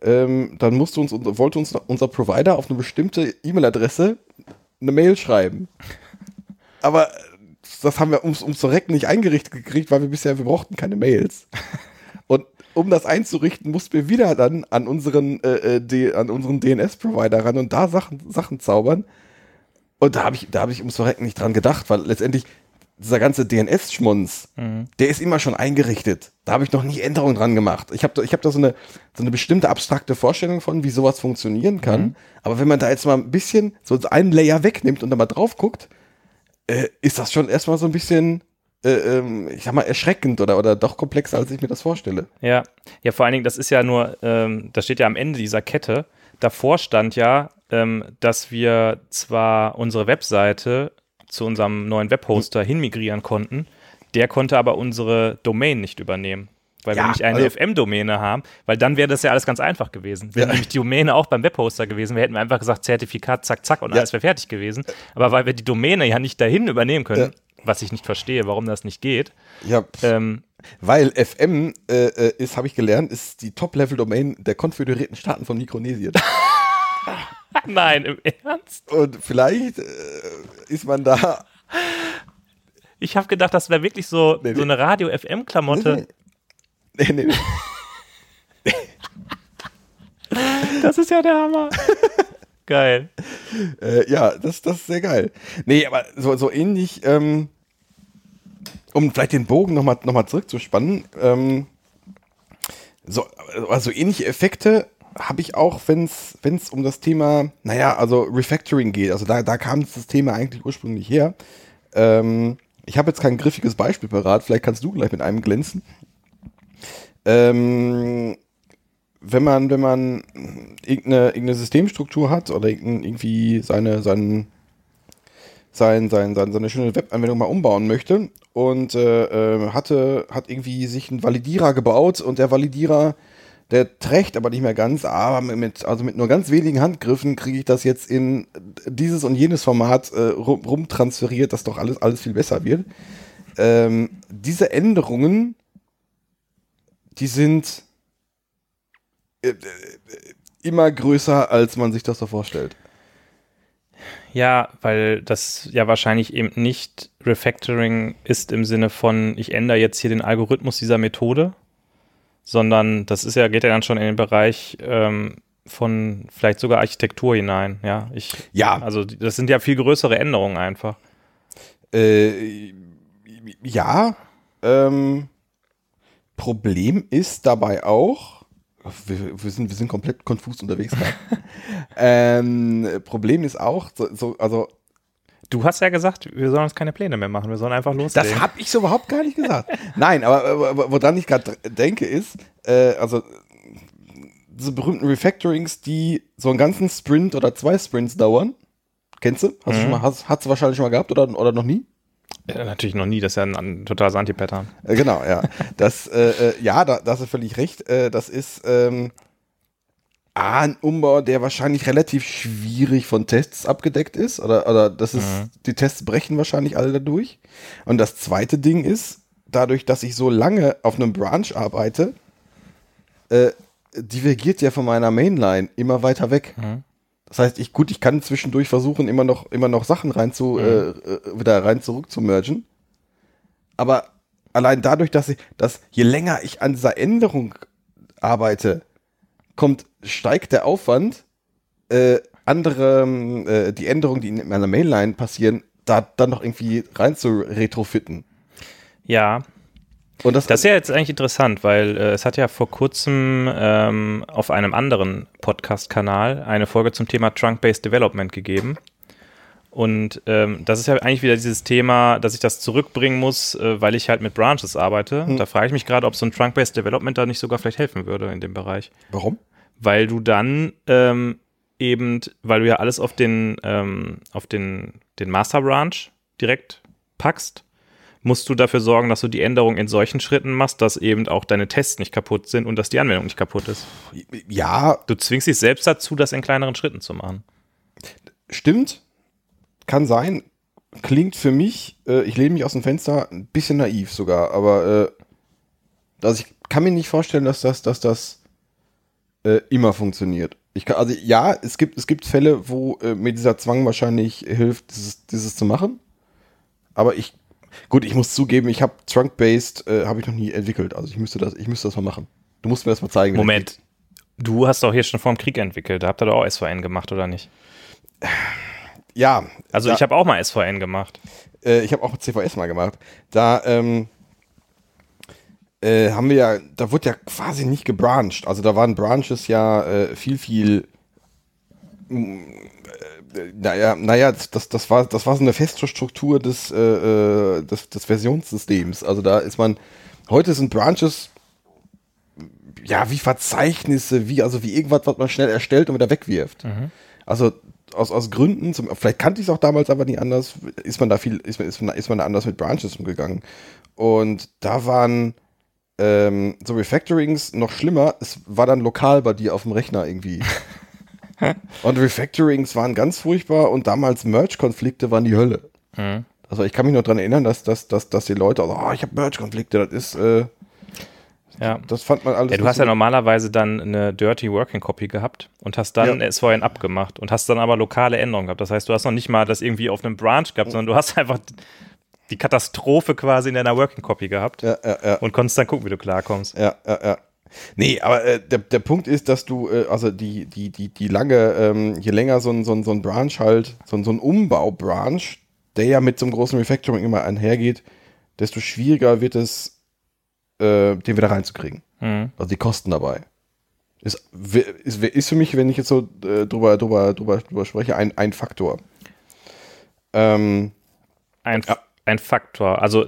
ähm, dann musste uns, wollte uns unser Provider auf eine bestimmte E-Mail-Adresse eine Mail schreiben. Aber das haben wir ums, ums Verrecken nicht eingerichtet gekriegt, weil wir bisher, wir brauchten keine Mails. Um das einzurichten, mussten wir wieder dann an unseren, äh, äh, D- an unseren DNS-Provider ran und da Sachen, Sachen zaubern. Und da habe ich, da habe ich ums Verrecken nicht dran gedacht, weil letztendlich dieser ganze DNS-Schmunz, der ist immer schon eingerichtet. Da habe ich noch nie Änderungen dran gemacht. Ich habe da, ich hab da so eine, so eine bestimmte abstrakte Vorstellung von, wie sowas funktionieren kann. Aber wenn man da jetzt mal ein bisschen so einen Layer wegnimmt und da mal drauf guckt, äh, ist das schon erstmal so ein bisschen, äh, ähm, ich sag mal, erschreckend oder, oder doch komplexer, als ich mir das vorstelle. Ja, ja, vor allen Dingen, das ist ja nur, ähm, das steht ja am Ende dieser Kette. Davor stand ja, ähm, dass wir zwar unsere Webseite zu unserem neuen Webhoster hinmigrieren konnten, der konnte aber unsere Domain nicht übernehmen. weil Ja, wir nämlich eine also- FM-Domäne haben, weil dann wäre das ja alles ganz einfach gewesen. Wenn Ja. nämlich die Domäne auch beim Webhoster gewesen wäre, hätten wir einfach gesagt, Zertifikat, zack, zack und Ja. alles wäre fertig gewesen. Aber weil wir die Domäne ja nicht dahin übernehmen können. Was ich nicht verstehe, warum das nicht geht, Ja, ähm, weil FM äh, äh, ist, habe ich gelernt, ist die Top-Level-Domain der konföderierten Staaten von Mikronesien. nein, im Ernst? Und vielleicht äh, ist man da. Ich habe gedacht, das wäre wirklich so, Nee, nee. so eine Radio-FM-Klamotte. Nee, nee, nee. Das ist ja der Hammer. Geil. Äh, ja, das, das ist sehr geil. Nee, aber so, so ähnlich, ähm, um vielleicht den Bogen nochmal noch mal zurückzuspannen, ähm, so, also ähnliche Effekte habe ich auch, wenn es um das Thema, naja, also Refactoring geht. Also da, da kam das Thema eigentlich ursprünglich her. Ähm, ich habe jetzt kein griffiges Beispiel parat, vielleicht kannst du gleich mit einem glänzen. Ähm, wenn man, wenn man irgendeine, irgendeine Systemstruktur hat oder irgendwie seine, sein, sein, sein, sein, seine schöne Webanwendung mal umbauen möchte und äh, äh, hatte, hat irgendwie sich einen Validierer gebaut und der Validierer, der trägt aber nicht mehr ganz, aber mit, also mit nur ganz wenigen Handgriffen kriege ich das jetzt in dieses und jenes Format äh, rum, rumtransferiert, dass doch alles, alles viel besser wird. Ähm, diese Änderungen, die sind äh, äh, immer größer, als man sich das so vorstellt. Ja, weil das ja wahrscheinlich eben nicht Refactoring ist im Sinne von, ich ändere jetzt hier den Algorithmus dieser Methode, sondern das ist ja, geht ja dann schon in den Bereich ähm, von vielleicht sogar Architektur hinein. Ja, ich, Ja. also das sind ja viel größere Änderungen einfach. Äh, ja, ähm, Problem ist dabei auch, wir, wir, sind, wir sind komplett konfus unterwegs ähm, Problem ist auch, so, so, also Du hast ja gesagt, wir sollen uns keine Pläne mehr machen, wir sollen einfach loslegen. Das habe ich so überhaupt gar nicht gesagt. Nein, aber äh, woran ich gerade denke ist, äh, also diese berühmten Refactorings, die so einen ganzen Sprint oder zwei Sprints dauern. Kennst du? Hast du schon mal, hast, hast du wahrscheinlich schon mal gehabt oder, oder noch nie? Ja, natürlich noch nie, das ist ja ein, ein totales Anti-Pattern. Äh, genau, ja. Das, äh, äh, ja, da, da hast du völlig recht. Äh, das ist ähm, A, ein Umbau, der wahrscheinlich relativ schwierig von Tests abgedeckt ist. Oder, oder das ist, die Tests brechen wahrscheinlich alle dadurch. Und das zweite Ding ist, dadurch, dass ich so lange auf einem Branch arbeite, äh, divergiert ja von meiner Mainline immer weiter weg. Das heißt, ich, gut, ich kann zwischendurch versuchen, immer noch, immer noch Sachen rein zu, äh, äh, wieder rein zurück zu mergen. Aber allein dadurch, dass ich, dass je länger ich an dieser Änderung arbeite, kommt, steigt der Aufwand, äh, andere, äh, die Änderungen, die in meiner Mainline passieren, da dann noch irgendwie rein zu retrofitten. Ja, Und das, Das ist ja jetzt eigentlich interessant, weil äh, es hat ja vor kurzem ähm, auf einem anderen Podcast-Kanal eine Folge zum Thema Trunk-Based Development gegeben. Und ähm, das ist ja eigentlich wieder dieses Thema, dass ich das zurückbringen muss, äh, weil ich halt mit Branches arbeite. Da frage ich mich gerade, ob so ein Trunk-Based Development da nicht sogar vielleicht helfen würde in dem Bereich. warum? Weil du dann ähm, eben, weil du ja alles auf den, ähm, auf den, den Master Branch direkt packst, musst du dafür sorgen, dass du die Änderung in solchen Schritten machst, dass eben auch deine Tests nicht kaputt sind und dass die Anwendung nicht kaputt ist. Ja, Du zwingst dich selbst dazu, das in kleineren Schritten zu machen. stimmt. Kann sein. Klingt für mich, äh, ich lehne mich aus dem Fenster, ein bisschen naiv sogar, aber äh, also ich kann mir nicht vorstellen, dass das, dass das äh, immer funktioniert. Ich kann, also ja, es gibt, es gibt Fälle, wo äh, mir dieser Zwang wahrscheinlich hilft, dieses, dieses zu machen. Aber ich, gut, ich muss zugeben, ich habe Trunk-Based, äh, habe ich noch nie entwickelt. Also ich müsste das, ich müsste das mal machen. Du musst mir das mal zeigen. Moment. Du hast doch hier schon vor dem Krieg entwickelt. Da habt ihr doch auch SVN gemacht, oder nicht? Ja. Also da, ich habe auch mal SVN gemacht. äh, ich habe auch CVS mal gemacht. Da ähm, äh, haben wir ja, da wurde ja quasi nicht gebrancht. Also da waren Branches ja äh, viel, viel mm, äh, naja, naja, das, das, war, das war so eine feste Struktur des, äh, äh, des, des Versionssystems. Also da ist man, heute sind Branches ja wie Verzeichnisse, wie, also wie irgendwas, was man schnell erstellt und wieder wegwirft. Also aus, aus Gründen, zum, vielleicht kannte ich es auch damals aber nie anders, ist man da viel, ist, man- ist, man, ist man da anders mit Branches umgegangen. Und da waren ähm, so Refactorings noch schlimmer, es war dann lokal bei dir auf dem Rechner irgendwie. und Refactorings waren ganz furchtbar und damals Merge-Konflikte waren die Hölle. Hm. Also ich kann mich noch dran erinnern, dass, dass, dass, dass die Leute, also, oh, ich habe Merge-Konflikte, das ist, äh, Ja. das fand man alles. Ja, du hast ja normalerweise dann eine Dirty Working Copy gehabt und hast dann Ja. es vorhin abgemacht und hast dann aber lokale Änderungen gehabt. Das heißt, du hast noch nicht mal das irgendwie auf einem Branch gehabt, sondern du hast einfach die Katastrophe quasi in deiner Working Copy gehabt Ja, ja, ja. und konntest dann gucken, wie du klarkommst. Ja, ja, ja. Nee, aber äh, der, der Punkt ist, dass du, äh, also die, die, die, die lange, ähm, je länger so ein, so ein, so ein Branch halt, so ein, so ein Umbau-Branch, der ja mit so einem großen Refactoring immer einhergeht, desto schwieriger wird es, äh, den wieder reinzukriegen. Mhm. Also die Kosten dabei. Ist, ist, ist für mich, wenn ich jetzt so äh, drüber, drüber, drüber, drüber spreche, ein, ein Faktor. Ähm, Ein, ein Faktor. Also,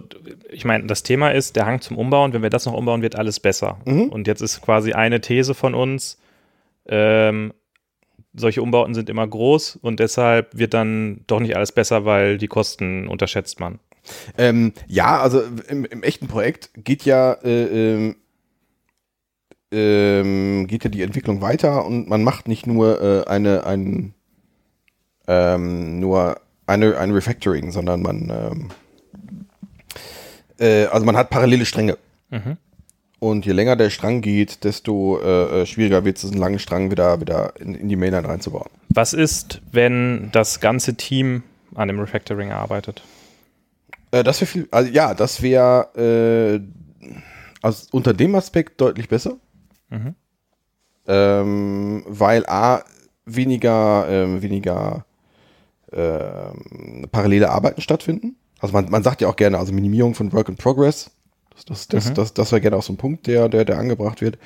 ich meine, das Thema ist der Hang zum Umbauen. Wenn wir das noch umbauen, wird alles besser. Mhm. Und jetzt ist quasi eine These von uns, ähm, solche Umbauten sind immer groß und deshalb wird dann doch nicht alles besser, weil die Kosten unterschätzt man. Ähm, ja, also im, im echten Projekt geht ja, äh, ähm, geht ja die Entwicklung weiter und man macht nicht nur äh, eine, ein, ähm, nur eine, ein Refactoring, sondern man, ähm, äh, also man hat parallele Stränge. Mhm. Und je länger der Strang geht, desto äh, äh, schwieriger wird es, einen langen Strang wieder, wieder in, in die Mainline reinzubauen. Was ist, wenn das ganze Team an dem Refactoring arbeitet? Äh, das wäre viel, also ja, das wäre äh, also unter dem Aspekt deutlich besser. Mhm. Ähm, weil A, weniger, ähm, weniger ähm, parallele Arbeiten stattfinden. Also man, man sagt ja auch gerne, also Minimierung von Work in Progress. Das, das, das, Mhm. das, das wäre gerne auch so ein Punkt, der, der, der angebracht wird.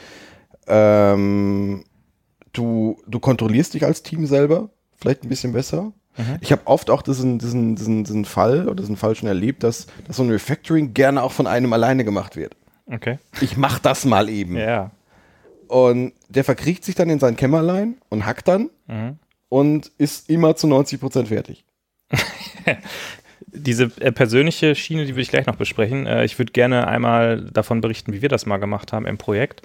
Ähm, du, du kontrollierst dich als Team selber vielleicht ein bisschen besser. Mhm. Ich habe oft auch diesen, diesen, diesen, diesen Fall oder diesen Fall schon erlebt, dass, dass so ein Refactoring gerne auch von einem alleine gemacht wird. Okay. Ich mach das mal eben. Ja. Und der verkriecht sich dann in sein Kämmerlein und hackt dann Mhm. und ist immer zu 90% fertig. Diese äh, persönliche Schiene, die würde ich gleich noch besprechen. Äh, ich würde gerne einmal davon berichten, wie wir das mal gemacht haben im Projekt.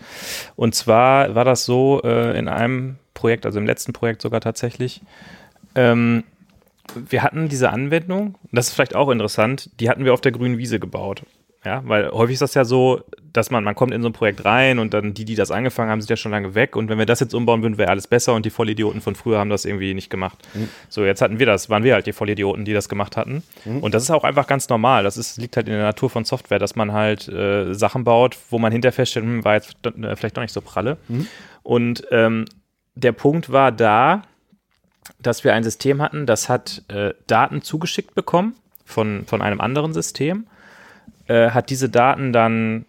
Und zwar war das so äh, in einem Projekt, also im letzten Projekt sogar tatsächlich. Ähm, wir hatten diese Anwendung, das ist vielleicht auch interessant, die hatten wir auf der grünen Wiese gebaut. Ja, weil häufig ist das ja so, dass man, man kommt in so ein Projekt rein und dann die, die das angefangen haben, sind ja schon lange weg und wenn wir das jetzt umbauen würden, wäre alles besser und die Vollidioten von früher haben das irgendwie nicht gemacht. So, jetzt hatten wir das, waren wir halt die Vollidioten, die das gemacht hatten. Und das ist auch einfach ganz normal. Das ist, liegt halt in der Natur von Software, dass man halt äh, Sachen baut, wo man hinterher feststellt, hm, war jetzt äh, vielleicht doch nicht so pralle. Und ähm, der Punkt war da, dass wir ein System hatten, das hat äh, Daten zugeschickt bekommen von, von einem anderen System, äh, hat diese Daten dann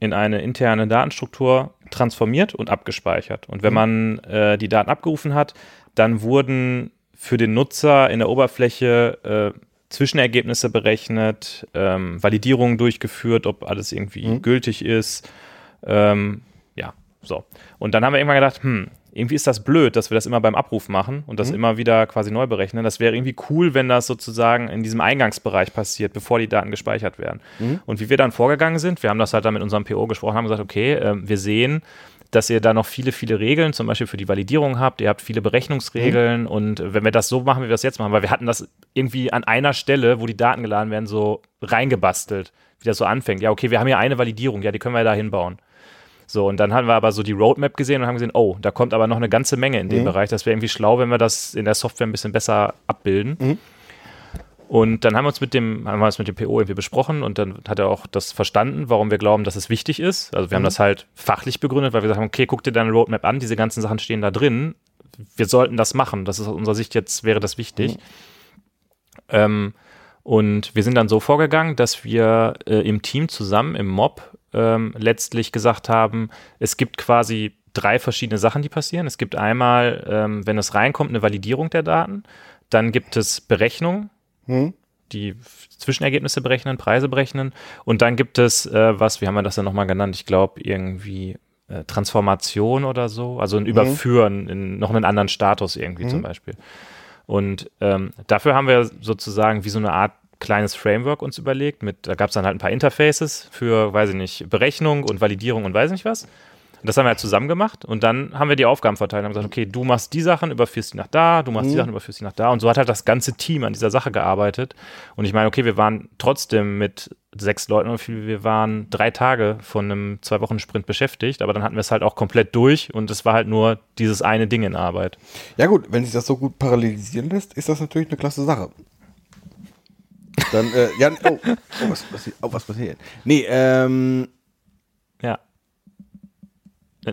in eine interne Datenstruktur transformiert und abgespeichert. Und wenn man äh, die Daten abgerufen hat, dann wurden für den Nutzer in der Oberfläche äh, Zwischenergebnisse berechnet, ähm, Validierungen durchgeführt, ob alles irgendwie Mhm. gültig ist. Ähm, ja, so. Und dann haben wir irgendwann gedacht, hm, irgendwie ist das blöd, dass wir das immer beim Abruf machen und das Mhm. immer wieder quasi neu berechnen. Das wäre irgendwie cool, wenn das sozusagen in diesem Eingangsbereich passiert, bevor die Daten gespeichert werden. Mhm. Und wie wir dann vorgegangen sind, wir haben das halt dann mit unserem PO gesprochen, haben gesagt, okay, ähm, wir sehen, dass ihr da noch viele, viele Regeln, zum Beispiel für die Validierung habt. Ihr habt viele Berechnungsregeln und wenn wir das so machen, wie wir das jetzt machen, weil wir hatten das irgendwie an einer Stelle, wo die Daten geladen werden, so reingebastelt, wie das so anfängt. Ja, okay, wir haben hier eine Validierung, ja, die können wir da hinbauen. So, und dann haben wir aber so die Roadmap gesehen und haben gesehen, oh, da kommt aber noch eine ganze Menge in dem Mhm. Bereich. Das wäre irgendwie schlau, wenn wir das in der Software ein bisschen besser abbilden. Mhm. Und dann haben wir uns mit dem, haben wir es mit dem PO irgendwie besprochen und dann hat er auch das verstanden, warum wir glauben, dass es wichtig ist. Also wir haben Mhm. das halt fachlich begründet, weil wir haben, okay, guck dir deine Roadmap an, diese ganzen Sachen stehen da drin. Wir sollten das machen. Das ist aus unserer Sicht jetzt, wäre das wichtig. Ähm, und wir sind dann so vorgegangen, dass wir äh, im Team zusammen, im Mob, ähm, letztlich gesagt haben, es gibt quasi drei verschiedene Sachen, die passieren. Es gibt einmal, ähm, wenn es reinkommt, eine Validierung der Daten. Dann gibt es Berechnung, Hm? die Zwischenergebnisse berechnen, Preise berechnen. Und dann gibt es, äh, was, wie haben wir das denn nochmal genannt? Ich glaube, irgendwie äh, Transformation oder so. Also ein Überführen in noch einen anderen Status irgendwie zum Beispiel. Und ähm, dafür haben wir sozusagen wie so eine Art kleines Framework uns überlegt. Mit, da gab es dann halt ein paar Interfaces für, weiß ich nicht, Berechnung und Validierung und weiß nicht was. Und das haben wir halt zusammen gemacht und dann haben wir die Aufgaben verteilt und haben gesagt, okay, du machst die Sachen, überführst die nach da, du machst die Mhm. Sachen, überführst die nach da. Und so hat halt das ganze Team an dieser Sache gearbeitet. Und ich meine, okay, wir waren trotzdem mit sechs Leuten, viel wir waren, drei Tage von einem Zwei-Wochen-Sprint beschäftigt, aber dann hatten wir es halt auch komplett durch und es war halt nur dieses eine Ding in Arbeit. Ja gut, wenn sich das so gut parallelisieren lässt, ist das natürlich eine klasse Sache. Dann, äh, ja, oh, oh, was passiert? Oh, was passiert? Nee, ähm, Ja.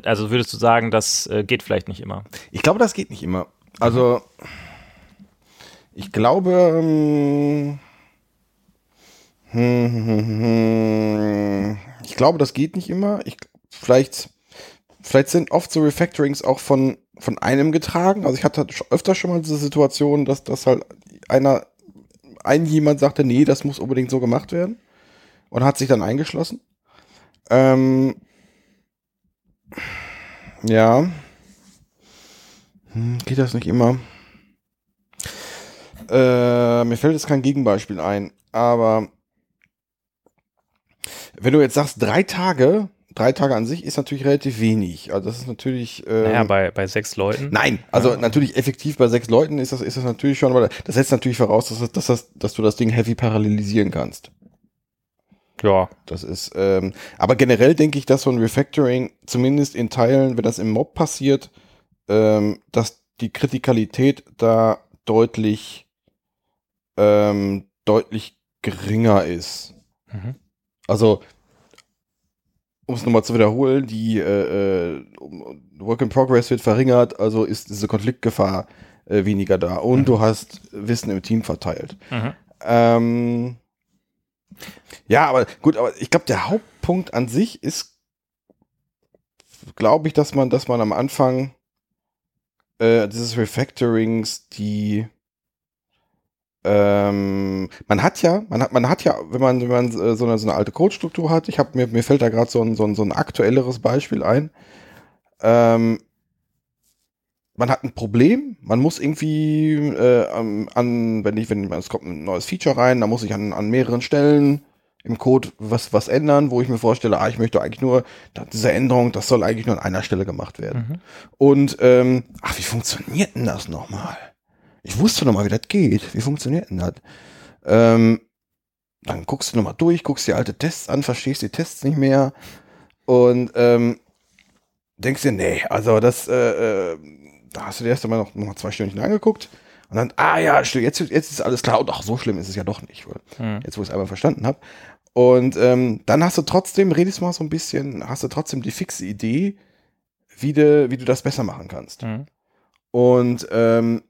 Also würdest du sagen, das äh, geht vielleicht nicht immer. ich glaube, das geht nicht immer. Also, ich glaube, ähm, hm, hm, hm, ich glaube, das geht nicht immer. Ich, vielleicht, vielleicht sind oft so Refactorings auch von, von einem getragen. Also ich hatte öfter schon mal diese Situation, dass, dass halt einer, ein jemand sagte, nee, das muss unbedingt so gemacht werden und hat sich dann eingeschlossen. Ähm, ja. Hm, geht das nicht immer? Äh, mir fällt jetzt kein Gegenbeispiel ein, aber wenn du jetzt sagst, drei Tage, drei Tage an sich ist natürlich relativ wenig. Also das ist natürlich. Ähm, Naja, bei, bei sechs Leuten. Nein, also natürlich effektiv bei sechs Leuten ist das, ist das natürlich schon, aber das setzt natürlich voraus, dass, das, dass, das, dass du das Ding heavy parallelisieren kannst. Ja. Das ist, ähm, aber generell denke ich, dass so ein Refactoring zumindest in Teilen, wenn das im Mob passiert, ähm, dass die Kritikalität da deutlich, ähm, deutlich geringer ist. Mhm. Also, um es nochmal zu wiederholen, die äh, äh, Work in Progress wird verringert, also ist diese Konfliktgefahr äh, weniger da und du hast Wissen im Team verteilt. Mhm. Ähm, ja, aber gut, aber ich glaube, der Hauptpunkt an sich ist, glaube ich, dass man, dass man am Anfang äh, dieses Refactorings die ähm, man hat ja, man hat, man hat ja, wenn man, wenn man äh, so eine, so eine alte Codestruktur hat, ich habe mir, mir fällt da gerade so ein, so, ein, so ein aktuelleres Beispiel ein. Ähm, man hat ein Problem, man muss irgendwie äh, an, wenn ich, wenn es kommt ein neues Feature rein, dann muss ich an, an mehreren Stellen im Code was, was ändern, wo ich mir vorstelle, ah, ich möchte eigentlich nur, diese Änderung, das soll eigentlich nur an einer Stelle gemacht werden. Mhm. Und, ähm, ach, wie funktioniert denn das nochmal? Ich wusste noch mal, wie das geht. Wie funktioniert denn das? Ähm, dann guckst du noch mal durch, guckst dir alte Tests an, verstehst die Tests nicht mehr und ähm, denkst dir, nee, also das, äh, äh, da hast du dir erst einmal noch, noch mal zwei Stündchen angeguckt und dann, ah ja, jetzt, jetzt ist alles klar und ach, so schlimm ist es ja doch nicht. Mhm. jetzt wo ich es einmal verstanden habe. Und ähm, dann hast du trotzdem, redest mal so ein bisschen, hast du trotzdem die fixe Idee, wie du, wie du das besser machen kannst. Mhm. Und ähm,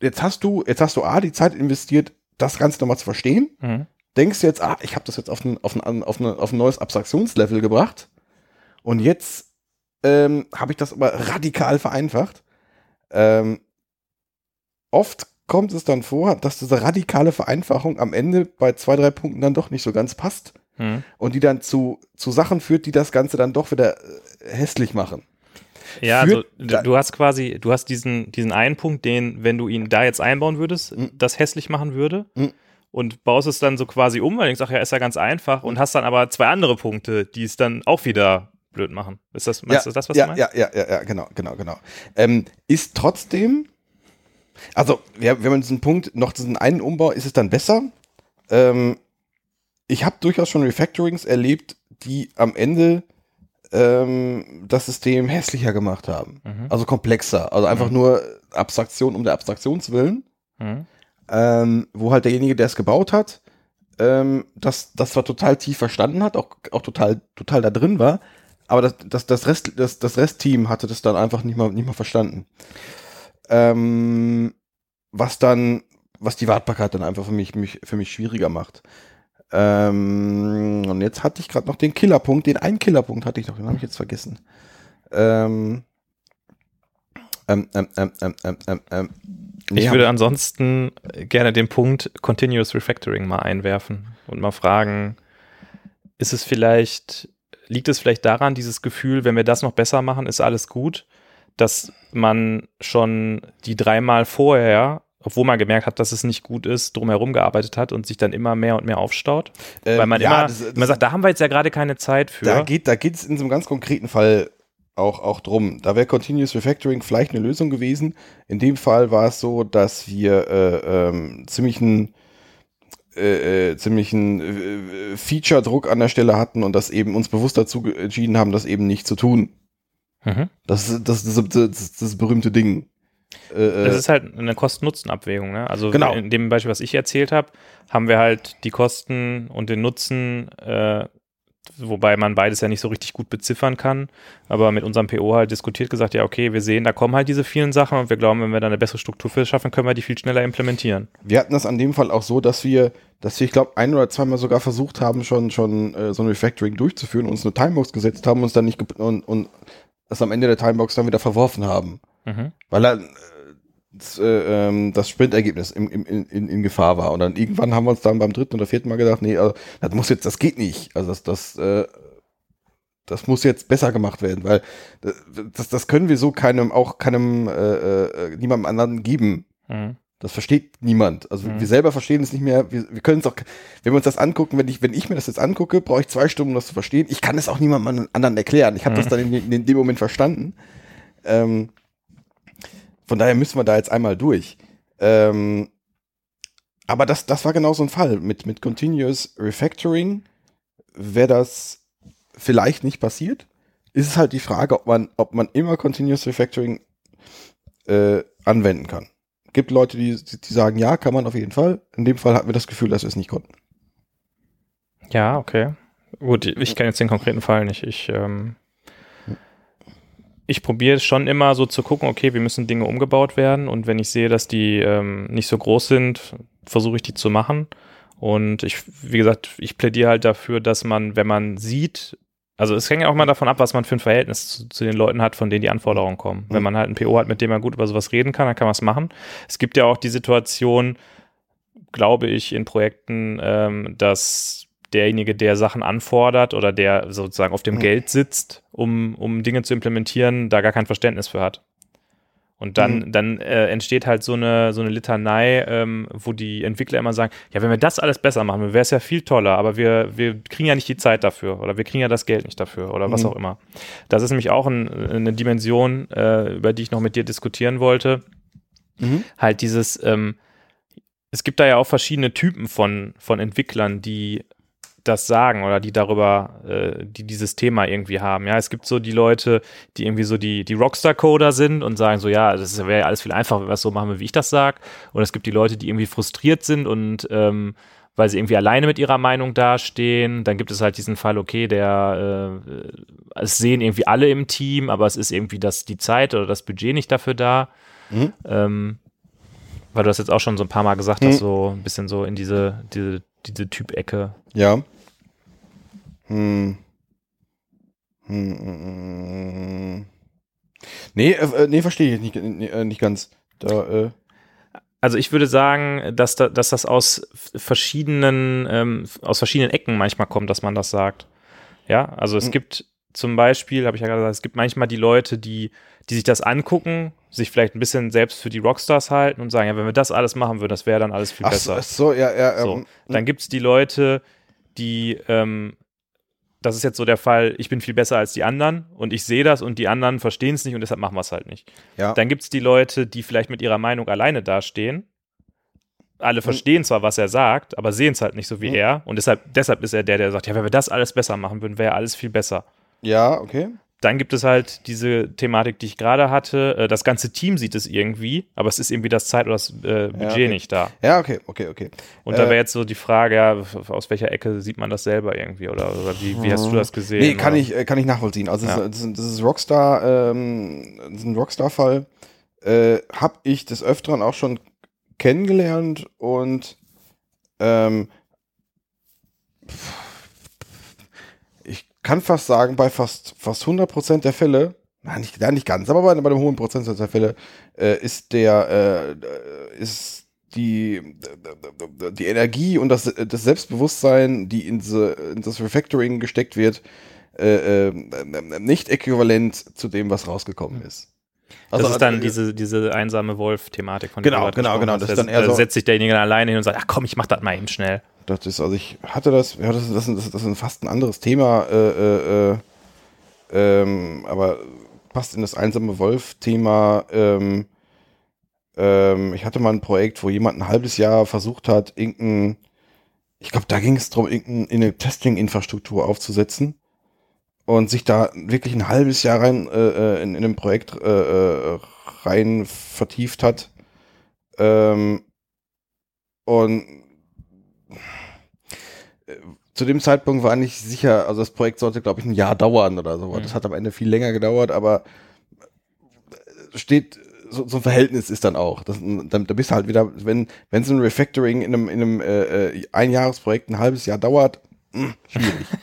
jetzt hast du, jetzt hast du A, die Zeit investiert, das Ganze nochmal zu verstehen. Mhm. Denkst jetzt, ah, ich habe das jetzt auf ein, auf, ein, auf, eine, auf ein neues Abstraktionslevel gebracht. Und jetzt ähm, habe ich das aber radikal vereinfacht. Ähm, oft kommt es dann vor, dass diese radikale Vereinfachung am Ende bei zwei, drei Punkten dann doch nicht so ganz passt Mhm. und die dann zu, zu Sachen führt, die das Ganze dann doch wieder äh, hässlich machen. Ja, also du, hast quasi, du hast diesen, diesen einen Punkt, den, wenn du ihn da jetzt einbauen würdest, Mhm. das hässlich machen würde. Mhm. Und baust es dann so quasi um, weil ich sage, ja, ist ja ganz einfach und hast dann aber zwei andere Punkte, die es dann auch wieder blöd machen. Ist das, meinst du das, was ja, du meinst? ja, ja, ja, ja, genau, genau, genau. Ähm, ist trotzdem, also wir, wir haben diesen Punkt, noch diesen einen Umbau, ist es dann besser? Ähm, ich habe durchaus schon Refactorings erlebt, die am Ende ähm, das System hässlicher gemacht haben. Mhm. Also komplexer. Also einfach nur Abstraktion um der Abstraktionswillen. Mhm. ähm, wo halt derjenige, der es gebaut hat, ähm, das, das zwar total tief verstanden hat, auch, auch total, total da drin war, aber das, das, das, Rest, das, das Restteam hatte das dann einfach nicht mal, nicht mal verstanden. Ähm, was dann, was die Wartbarkeit dann einfach für mich, mich, für mich schwieriger macht. Ähm, und jetzt hatte ich gerade noch den Killerpunkt, den einen Killerpunkt hatte ich noch, den habe ich jetzt vergessen. Ähm, ähm, ähm, ähm, ähm, Ich würde ansonsten gerne den Punkt Continuous Refactoring mal einwerfen und mal fragen, ist es vielleicht, liegt es vielleicht daran, dieses Gefühl, wenn wir das noch besser machen, ist alles gut, dass man schon die dreimal vorher obwohl man gemerkt hat, dass es nicht gut ist, drumherum gearbeitet hat und sich dann immer mehr und mehr aufstaut. Ähm, Weil man ja, immer, das- das- man sagt, da haben wir jetzt ja gerade keine Zeit für. Da geht geht's in so einem ganz konkreten Fall auch, auch drum. Da wäre Continuous Refactoring vielleicht eine Lösung gewesen. In dem Fall war es so, dass wir äh, ähm, ziemlichen äh, äh, ziemlichen äh, Feature-Druck an der Stelle hatten und das eben uns bewusst dazu entschieden haben, das eben nicht zu tun. Mhm. Das ist das, das, das, das, das berühmte Ding. Äh, äh, Das ist halt eine Kosten-Nutzen-Abwägung. Ne? Also Genau. in dem Beispiel, was ich erzählt habe, haben wir halt die Kosten und den Nutzen, äh, wobei man beides ja nicht so richtig gut beziffern kann, aber mit unserem PO halt diskutiert, gesagt, ja, okay, wir sehen, da kommen halt diese vielen Sachen und wir glauben, wenn wir da eine bessere Struktur für schaffen, können wir die viel schneller implementieren. Wir hatten das an dem Fall auch so, dass wir, dass wir, ich glaube, ein oder zweimal sogar versucht haben, schon, schon äh, so ein Refactoring durchzuführen, uns eine Timebox gesetzt haben, uns dann nicht und, und das am Ende der Timebox dann wieder verworfen haben. Mhm. Weil dann äh, das, äh, ähm, das Sprintergebnis im, im, in, in, in Gefahr war. Und dann irgendwann haben wir uns dann beim dritten oder vierten Mal gedacht, nee, also, das muss jetzt, das geht nicht. Also das, das, äh, das muss jetzt besser gemacht werden, weil äh, das, das können wir so keinem, auch keinem, äh, äh, niemandem anderen geben. Mhm. Das versteht niemand. Also Mhm. wir selber verstehen es nicht mehr. Wir, wir können es auch, wenn wir uns das angucken, wenn ich, wenn ich mir das jetzt angucke, brauche ich zwei Stunden, um das zu verstehen. Ich kann es auch niemandem anderen erklären. Ich habe das Mhm. dann in, in, in dem Moment verstanden. Ähm, von daher müssen wir da jetzt einmal durch. Ähm, aber das, das war genau so ein Fall. Mit, mit Continuous Refactoring wäre das vielleicht nicht passiert. Ist es halt die Frage, ob man, ob man immer Continuous Refactoring äh, anwenden kann. Gibt Leute, die, die sagen, ja, kann man auf jeden Fall. In dem Fall hatten wir das Gefühl, dass wir es nicht konnten. Ja, okay. Gut, ich kenne jetzt den konkreten Fall nicht. Ich, ähm, ich probiere schon immer so zu gucken, okay, wie müssen Dinge umgebaut werden und wenn ich sehe, dass die ähm, nicht so groß sind, versuche ich die zu machen. Und ich, wie gesagt, ich plädiere halt dafür, dass man, wenn man sieht, also es hängt ja auch mal davon ab, was man für ein Verhältnis zu, zu den Leuten hat, von denen die Anforderungen kommen. Wenn Mhm. man halt einen PO hat, mit dem man gut über sowas reden kann, dann kann man es machen. Es gibt ja auch die Situation, glaube ich, in Projekten, ähm, dass derjenige, der Sachen anfordert oder der sozusagen auf dem Mhm. Geld sitzt, um, um Dinge zu implementieren, da gar kein Verständnis für hat. Und dann, Mhm. dann äh, entsteht halt so eine, so eine Litanei, ähm, wo die Entwickler immer sagen, ja, wenn wir das alles besser machen, wäre es ja viel toller, aber wir, wir kriegen ja nicht die Zeit dafür oder wir kriegen ja das Geld nicht dafür oder was Mhm. auch immer. Das ist nämlich auch ein, eine Dimension, äh, über die ich noch mit dir diskutieren wollte halt dieses, ähm, es gibt da ja auch verschiedene Typen von, von Entwicklern, die das sagen oder die darüber, äh, die dieses Thema irgendwie haben. Ja, es gibt so die Leute, die irgendwie so die, die Rockstar-Coder sind und sagen so, ja, das wäre ja alles viel einfacher, wenn wir es so machen, wie ich das sage. Und es gibt die Leute, die irgendwie frustriert sind und ähm, weil sie irgendwie alleine mit ihrer Meinung dastehen. Dann gibt es halt diesen Fall, okay, der äh, es sehen irgendwie alle im Team, aber es ist irgendwie das, die Zeit oder das Budget nicht dafür da. Mhm. Ähm, weil du das jetzt auch schon so ein paar Mal gesagt Mhm. hast, so ein bisschen so in diese, diese, diese Typecke. Ja. Hm. Hm, hm, hm. Nee, äh, äh, nee, verstehe ich nicht, äh, nicht ganz. Da, äh, Also ich würde sagen, dass, da, dass das aus verschiedenen, ähm, aus verschiedenen Ecken manchmal kommt, dass man das sagt. Ja, also es Mhm. gibt zum Beispiel, habe ich ja gerade gesagt, es gibt manchmal die Leute, die, die sich das angucken, sich vielleicht ein bisschen selbst für die Rockstars halten und sagen, ja, wenn wir das alles machen würden, das wäre dann alles viel ach, besser. ach so, ja, ja. So, ähm, dann gibt es die Leute, die, ähm, das ist jetzt so der Fall, ich bin viel besser als die anderen und ich sehe das und die anderen verstehen es nicht und deshalb machen wir es halt nicht. ja. Dann gibt es die Leute, die vielleicht mit ihrer Meinung alleine dastehen. Alle verstehen zwar, was er sagt, aber sehen es halt nicht so wie Mhm. er. Und deshalb, deshalb ist er der, der sagt, ja, wenn wir das alles besser machen würden, wäre alles viel besser. ja, okay. Dann gibt es halt diese Thematik, die ich gerade hatte. Äh, Das ganze Team sieht es irgendwie, aber es ist irgendwie das Zeit- oder das äh, Budget okay. nicht da. Ja, okay, okay, okay. Und da Äh, wäre jetzt so die Frage, ja, aus welcher Ecke sieht man das selber irgendwie? Oder, oder wie, wie hast du das gesehen? Nee, kann oder? ich, äh, kann ich nachvollziehen. Also Ja. das, ist- das ist Rockstar, ähm, das ist ein Rockstar-Fall. Äh, hab ich des Öfteren auch schon kennengelernt und ähm, ich kann fast sagen, bei fast, fast 100% der Fälle, nein, nicht, ja, nicht ganz, aber bei, bei einem hohen Prozentsatz der Fälle, äh, ist der, äh, ist die, die Energie und das, das Selbstbewusstsein, die in, diese, in das Refactoring gesteckt wird, äh, äh, nicht äquivalent zu dem, was rausgekommen ist. Also, das ist dann äh, diese, diese einsame Wolf-Thematik von der Genau, genau, genau. Das ist Da- dann eher so- setzt sich derjenige dann alleine hin und sagt, ach komm, ich mach das mal eben schnell. Das ist, also ich hatte das, ja, das, das, ist- das ist fast ein anderes Thema, äh, äh, äh, ähm, aber passt in das einsame Wolf-Thema. Ähm, ähm, ich hatte mal ein Projekt, wo jemand ein halbes Jahr versucht hat, irgendein, ich glaube, da ging es darum, irgendeine Testing-Infrastruktur aufzusetzen und sich da wirklich ein halbes Jahr rein äh, äh, in, in ein Projekt äh, äh, rein vertieft hat. Ähm, und zu dem Zeitpunkt war nicht sicher, also das Projekt sollte, glaube ich, ein Jahr dauern oder so. Mhm. Das hat am Ende viel länger gedauert, aber äh, steht, so, so ein Verhältnis ist dann auch. Das, da, da bist du halt wieder, wenn, wenn so ein Refactoring in einem, in einem äh, äh, Einjahresprojekt ein halbes Jahr dauert, mh, schwierig.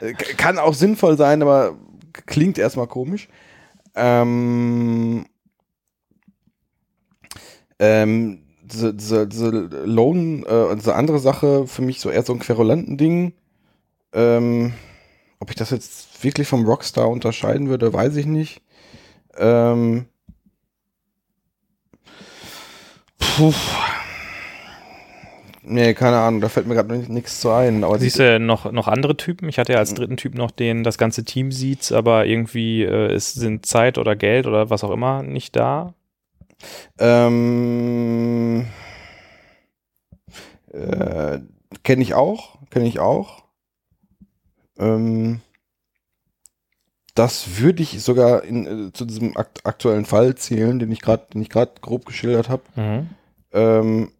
Äh, k- Kann auch sinnvoll sein, aber klingt erstmal komisch. Ähm, ähm, diese, diese, diese Loan, äh, diese andere Sache für mich so eher so ein Querulanten-Ding. Ähm, ob ich das jetzt wirklich vom Rockstar unterscheiden würde, weiß ich nicht. Ähm, puh. Nee, keine Ahnung, da fällt mir gerade nichts zu ein. Aber Siehst du noch, noch andere Typen? Ich hatte ja als dritten Typ noch den, das ganze Team sieht's, aber irgendwie äh, es sind Zeit oder Geld oder was auch immer nicht da. Ähm, äh, kenne ich auch, kenne ich auch. Ähm, das würde ich sogar in, äh, zu diesem akt aktuellen Fall zählen, den ich gerade, den ich gerade grob geschildert habe. Ähm,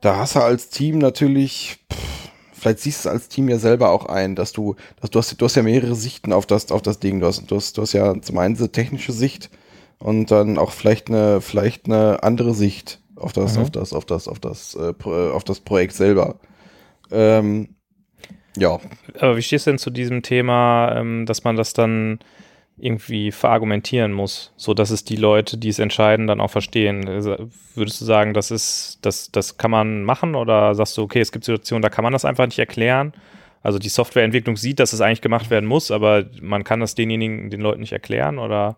da hast du als Team natürlich, pff, vielleicht siehst du als Team ja selber auch ein, dass du, dass du hast, du hast ja mehrere Sichten auf das, auf das Ding. Du hast, du hast, du hast ja zum einen diese technische Sicht und dann auch vielleicht eine, vielleicht eine andere Sicht auf das, Mhm. auf das, auf das, auf das, äh, äh, auf das Projekt selber. Ähm, ja, Aber wie stehst du denn zu diesem Thema, ähm, dass man das dann irgendwie verargumentieren muss, so dass es die Leute, die es entscheiden, dann auch verstehen? Also, Würdest du sagen, das ist, das, das kann man machen oder sagst du, okay, es gibt Situationen, da kann man das einfach nicht erklären? Also die Softwareentwicklung sieht, dass es eigentlich gemacht werden muss, aber man kann das denjenigen, den Leuten nicht erklären oder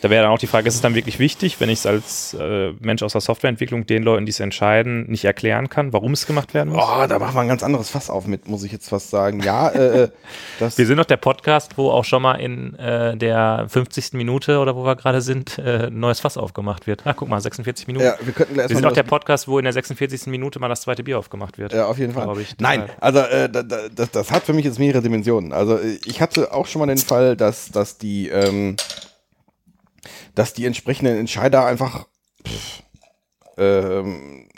da wäre dann auch die Frage, ist es dann wirklich wichtig, wenn ich es als äh, Mensch aus der Softwareentwicklung den Leuten, die es entscheiden, nicht erklären kann, warum es gemacht werden muss? oh, da machen wir ein ganz anderes Fass auf mit, muss ich jetzt fast sagen. Ja, äh, äh, das, Wir sind doch der Podcast, wo auch schon mal in äh, der 50. Minute oder wo wir gerade sind, äh, ein neues Fass aufgemacht wird. Ah, guck mal, 46 Minuten. ja, wir könnten wir sind auch der Podcast, wo in der 46. Minute mal das zweite Bier aufgemacht wird. Ja, auf jeden Fall. Ich. Nein, also äh, da, da, das, das hat für mich jetzt mehrere Dimensionen. Also ich hatte auch schon mal den Fall, dass, dass die, ähm, dass die entsprechenden Entscheider einfach pff, ähm,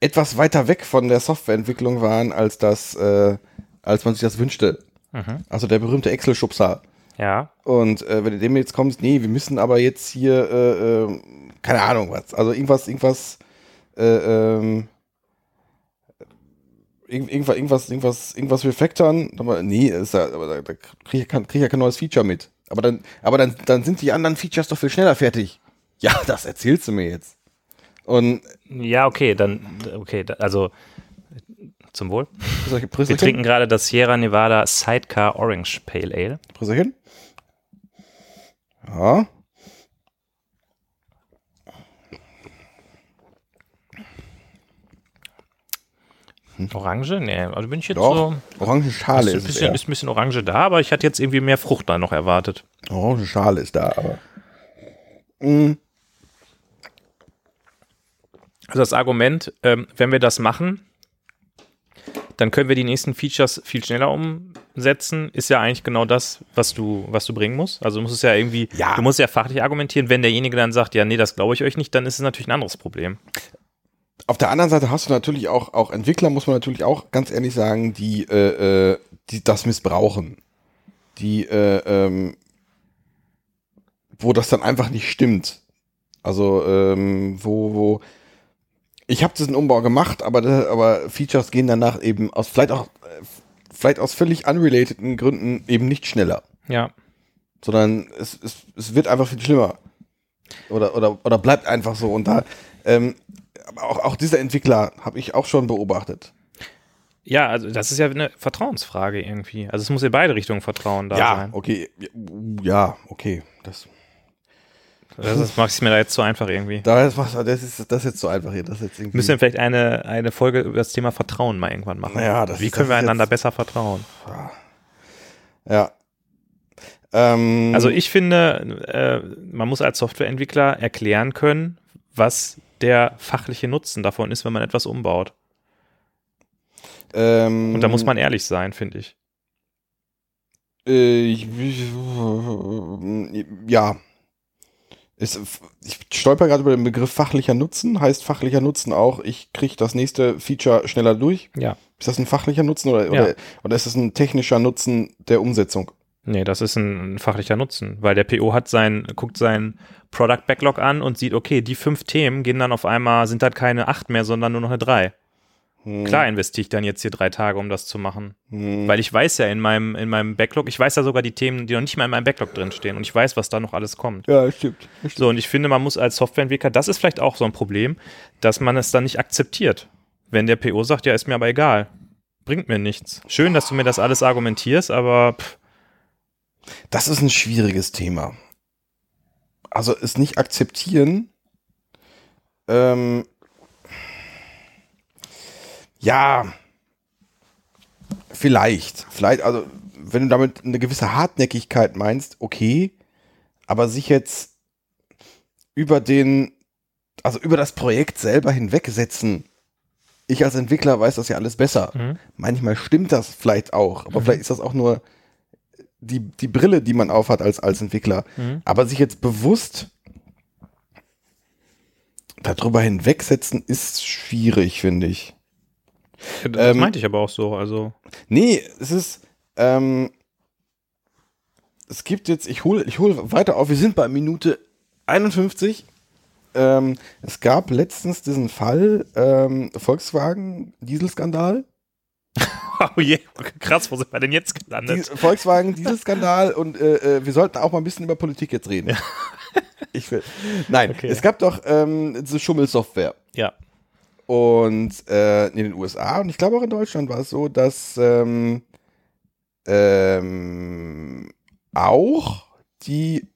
etwas weiter weg von der Softwareentwicklung waren, als das, äh, als man sich das wünschte. Mhm. Also der berühmte Excel-Schubser. Ja, Und äh, wenn du dem jetzt kommst, nee, wir müssen aber jetzt hier, äh, äh, keine Ahnung was, also irgendwas, irgendwas, äh, ähm, irgend- irgendwas, irgendwas, irgendwas, irgendwas refactoren, aber nee, ist ja, aber da, da krieg ich, kein, krieg ich ja kein neues Feature mit. Aber dann, aber dann, dann sind die anderen Features doch viel schneller fertig. Ja, das erzählst du mir jetzt. Und ja, okay, dann, okay, also zum Wohl. Wir trinken gerade das Sierra Nevada Sidecar Orange Pale Ale. Prösterchen. Ja. Orange? Nee, also bin ich jetzt Doch, so. Orangenschale ist, ein ist bisschen, ein bisschen Orange da, aber ich hatte jetzt irgendwie mehr Frucht da noch erwartet. Orangenschale ist da, aber. Mm, Also das Argument, ähm, wenn wir das machen, dann können wir die nächsten Features viel schneller umsetzen, ist ja eigentlich genau das, was du, was du bringen musst. Also du musst es ja irgendwie, Ja. du musst ja fachlich argumentieren. Wenn derjenige dann sagt, ja, nee, das glaube ich euch nicht, dann ist es natürlich ein anderes Problem. Auf der anderen Seite hast du natürlich auch, auch Entwickler, muss man natürlich auch ganz ehrlich sagen, die, äh, äh, die das missbrauchen. Die, äh, ähm, wo das dann einfach nicht stimmt. Also, ähm, wo, wo, ich habe diesen Umbau gemacht, aber, aber Features gehen danach eben aus, vielleicht auch, äh, vielleicht aus völlig unrelateden Gründen eben nicht schneller. Ja. sondern es, es, es wird einfach viel schlimmer. Oder, oder, oder bleibt einfach so. Und da, ähm, aber auch, auch dieser Entwickler habe ich auch schon beobachtet. Ja, also das ist ja eine Vertrauensfrage irgendwie. Also es muss in beide Richtungen Vertrauen da ja, sein. okay. Ja, okay. Das, Das ist, mach ich mir da jetzt zu einfach irgendwie. Das, das, ist, das ist jetzt so einfach hier. Das jetzt irgendwie Müssen wir vielleicht eine, eine Folge über das Thema Vertrauen mal irgendwann machen. Ja, das Wie ist- können wir das einander jetzt- besser vertrauen? ja. Ähm, Also ich finde, äh, man muss als Softwareentwickler erklären können, was der fachliche Nutzen davon ist, wenn man etwas umbaut. ähm, Und da muss man ehrlich sein, finde ich. Äh, ich, ja. Es, ich stolper gerade über den Begriff fachlicher Nutzen. Heißt fachlicher Nutzen auch, ich kriege das nächste Feature schneller durch? Ja. Ist das ein fachlicher Nutzen oder, Ja. oder, oder ist es ein technischer Nutzen der Umsetzung? Nee, das ist ein, ein fachlicher Nutzen, weil der PO hat sein, guckt seinen Product Backlog an und sieht, okay, die fünf Themen gehen dann auf einmal, sind dann keine acht mehr, sondern nur noch eine drei. Hm, Klar investiere ich dann jetzt hier drei Tage, um das zu machen. hm, Weil ich weiß ja in meinem, in meinem Backlog, ich weiß ja sogar die Themen, die noch nicht mal in meinem Backlog drinstehen und ich weiß, was da noch alles kommt. ja, stimmt. So, und ich finde, man muss als Softwareentwickler, das ist vielleicht auch so ein Problem, dass man es dann nicht akzeptiert. Wenn der PO sagt, ja, ist mir aber egal. Bringt mir nichts. Schön, dass du mir das alles argumentierst, aber pff, Das ist ein schwieriges Thema. Also es nicht akzeptieren. Ähm, ja, vielleicht. Vielleicht, also wenn du damit eine gewisse Hartnäckigkeit meinst, okay, aber sich jetzt über den, also über das Projekt selber hinwegsetzen. Ich als Entwickler weiß das ja alles besser. Mhm. Manchmal stimmt das vielleicht auch, aber vielleicht ist das auch nur die, die Brille, die man aufhat als, als Entwickler. Mhm. Aber sich jetzt bewusst darüber hinwegsetzen, ist schwierig, finde ich. das Ähm, meinte ich aber auch so. Also, Nee, es ist, ähm, es gibt jetzt, ich hole ich hol weiter auf, wir sind bei Minute 51. Ähm, es gab letztens diesen Fall, ähm, Volkswagen Dieselskandal. oh je, krass, wo sind wir denn jetzt Die, gelandet? Volkswagen Dieselskandal und äh, äh, wir sollten auch mal ein bisschen über Politik jetzt reden. Ich will. Nein, Okay. es gab doch ähm, diese Schummelsoftware. Ja. Und äh, in den USA und ich glaube auch in Deutschland war es so, dass ähm, ähm, auch die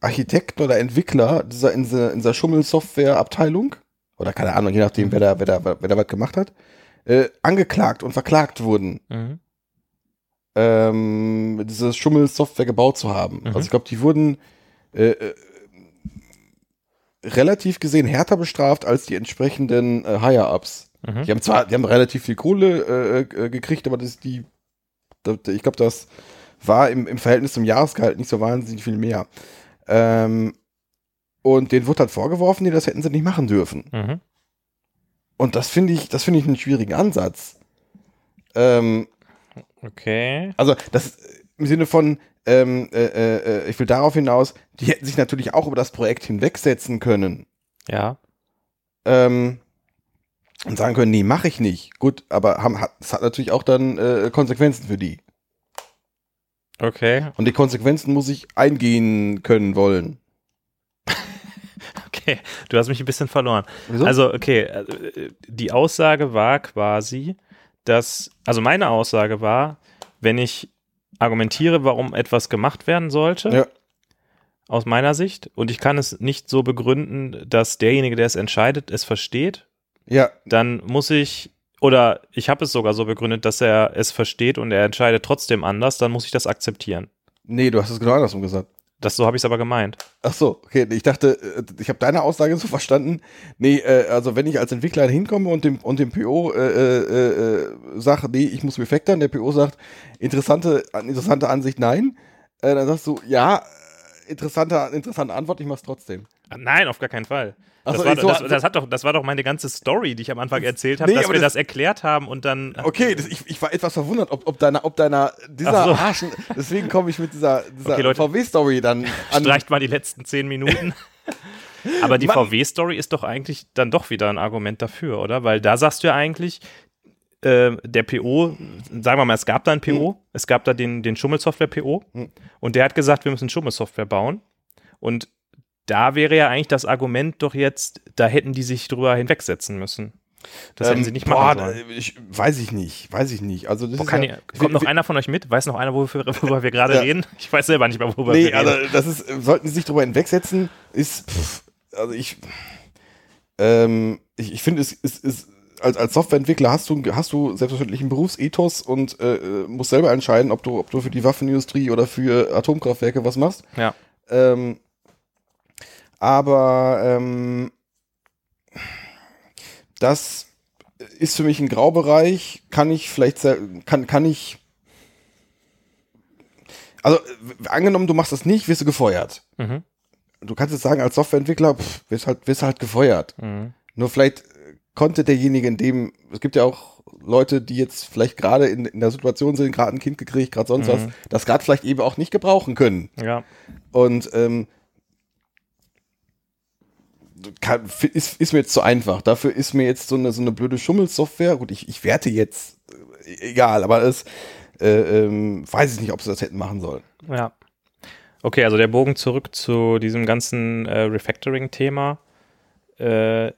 Architekten oder Entwickler dieser, in dieser, in dieser Schummelsoftware-Abteilung, oder keine Ahnung, je nachdem, wer da, wer da, wer da was gemacht hat, äh, angeklagt und verklagt wurden, Mhm. ähm, diese Schummelsoftware gebaut zu haben. Mhm. Also ich glaube, die wurden äh, äh, relativ gesehen härter bestraft als die entsprechenden äh, Higher-Ups. Mhm. Die haben zwar, die haben relativ viel Kohle äh, äh, gekriegt, aber das die, da- ich glaube, das war im, im Verhältnis zum Jahresgehalt nicht so wahnsinnig viel mehr. Ähm, und denen wurde halt vorgeworfen, nee, das hätten sie nicht machen dürfen. Mhm. Und das finde ich, das finde ich einen schwierigen Ansatz. Ähm, Okay. also das im Sinne von, ähm, äh, äh, äh, ich will darauf hinaus, die hätten sich natürlich auch über das Projekt hinwegsetzen können. Ja. Ähm, und sagen können, nee, mache ich nicht. Gut, aber haben, hat, das hat natürlich auch dann äh, Konsequenzen für die. Okay. Und die Konsequenzen muss ich eingehen können wollen. Okay. Du hast mich ein bisschen verloren. Wieso? Also, okay, äh, die Aussage war quasi, dass, also meine Aussage war, wenn ich argumentiere, warum etwas gemacht werden sollte, Ja. aus meiner Sicht, und ich kann es nicht so begründen, dass derjenige, der es entscheidet, es versteht, ja, dann muss ich, oder ich habe es sogar so begründet, dass er es versteht und er entscheidet trotzdem anders, dann muss ich das akzeptieren. nee, du hast es genau andersrum gesagt. Das so habe ich es aber gemeint. Ach so, okay, ich dachte, äh, ich habe deine Aussage so verstanden. Nee, äh, also wenn ich als Entwickler hinkomme und dem und dem PO äh, äh, äh, sage, nee, ich muss refactoren, der PO sagt, interessante interessante Ansicht, nein, äh, dann sagst du, ja, interessante interessante Antwort, ich mach's trotzdem. Nein, auf gar keinen Fall. Das, so, war, so- das, das, hat doch, das war doch meine ganze Story, die ich am Anfang erzählt habe, Nee, dass wir das- das, erklärt haben und dann. Okay, ich, ich war etwas verwundert, ob, ob deiner, ob deiner, dieser so. Arschen, deswegen komme ich mit dieser, dieser Okay. VW-Story dann an. Streicht mal die letzten zehn Minuten. Aber die. VW-Story ist doch eigentlich dann doch wieder ein Argument dafür, oder? Weil da sagst du ja eigentlich, äh, der PO, sagen wir mal, es gab da einen PO, es gab da den, den Schummelsoftware-PO Hm. und der hat gesagt, wir müssen Schummelsoftware bauen. Und da wäre ja eigentlich das Argument doch jetzt, da hätten die sich drüber hinwegsetzen müssen. Das hätten Ähm, sie nicht boah, machen sollen. da- Ich, weiß ich nicht, weiß ich nicht. Also Boah, ja, ich, kommt noch wir- einer von euch mit? Weiß noch einer, worüber, worüber wir gerade Ja. reden? Ich weiß selber nicht mehr, worüber Nee, wir also reden. das ist, sollten sie sich darüber hinwegsetzen, ist, pff, also ich, ähm, ich, ich finde, es ist, ist als, als Softwareentwickler hast du, hast du selbstverständlich einen Berufsethos und äh, äh, musst selber entscheiden, ob du, ob du für die Waffenindustrie oder für Atomkraftwerke was machst. Ja. Ähm, aber ähm, das ist für mich ein Graubereich. Kann ich vielleicht, kann, kann ich. Also, angenommen, du machst das nicht, wirst du gefeuert. Mhm. Du kannst jetzt sagen, als Softwareentwickler, pff, wirst halt, wirst halt gefeuert. Mhm. Nur vielleicht äh, konnte derjenige in dem, es gibt ja auch Leute, die jetzt vielleicht gerade in, in der Situation sind, gerade ein Kind gekriegt, gerade sonst was, das gerade vielleicht eben auch nicht gebrauchen können. Ja. Und ähm, kann, ist, ist mir jetzt zu einfach. Dafür ist mir jetzt so eine, so eine blöde Schummelsoftware. Gut, ich, ich werte jetzt, äh, egal, aber es äh, ähm, weiß ich nicht, ob sie das hätten machen sollen. Ja. Okay, also der Bogen zurück zu diesem ganzen äh, Refactoring-Thema. Äh,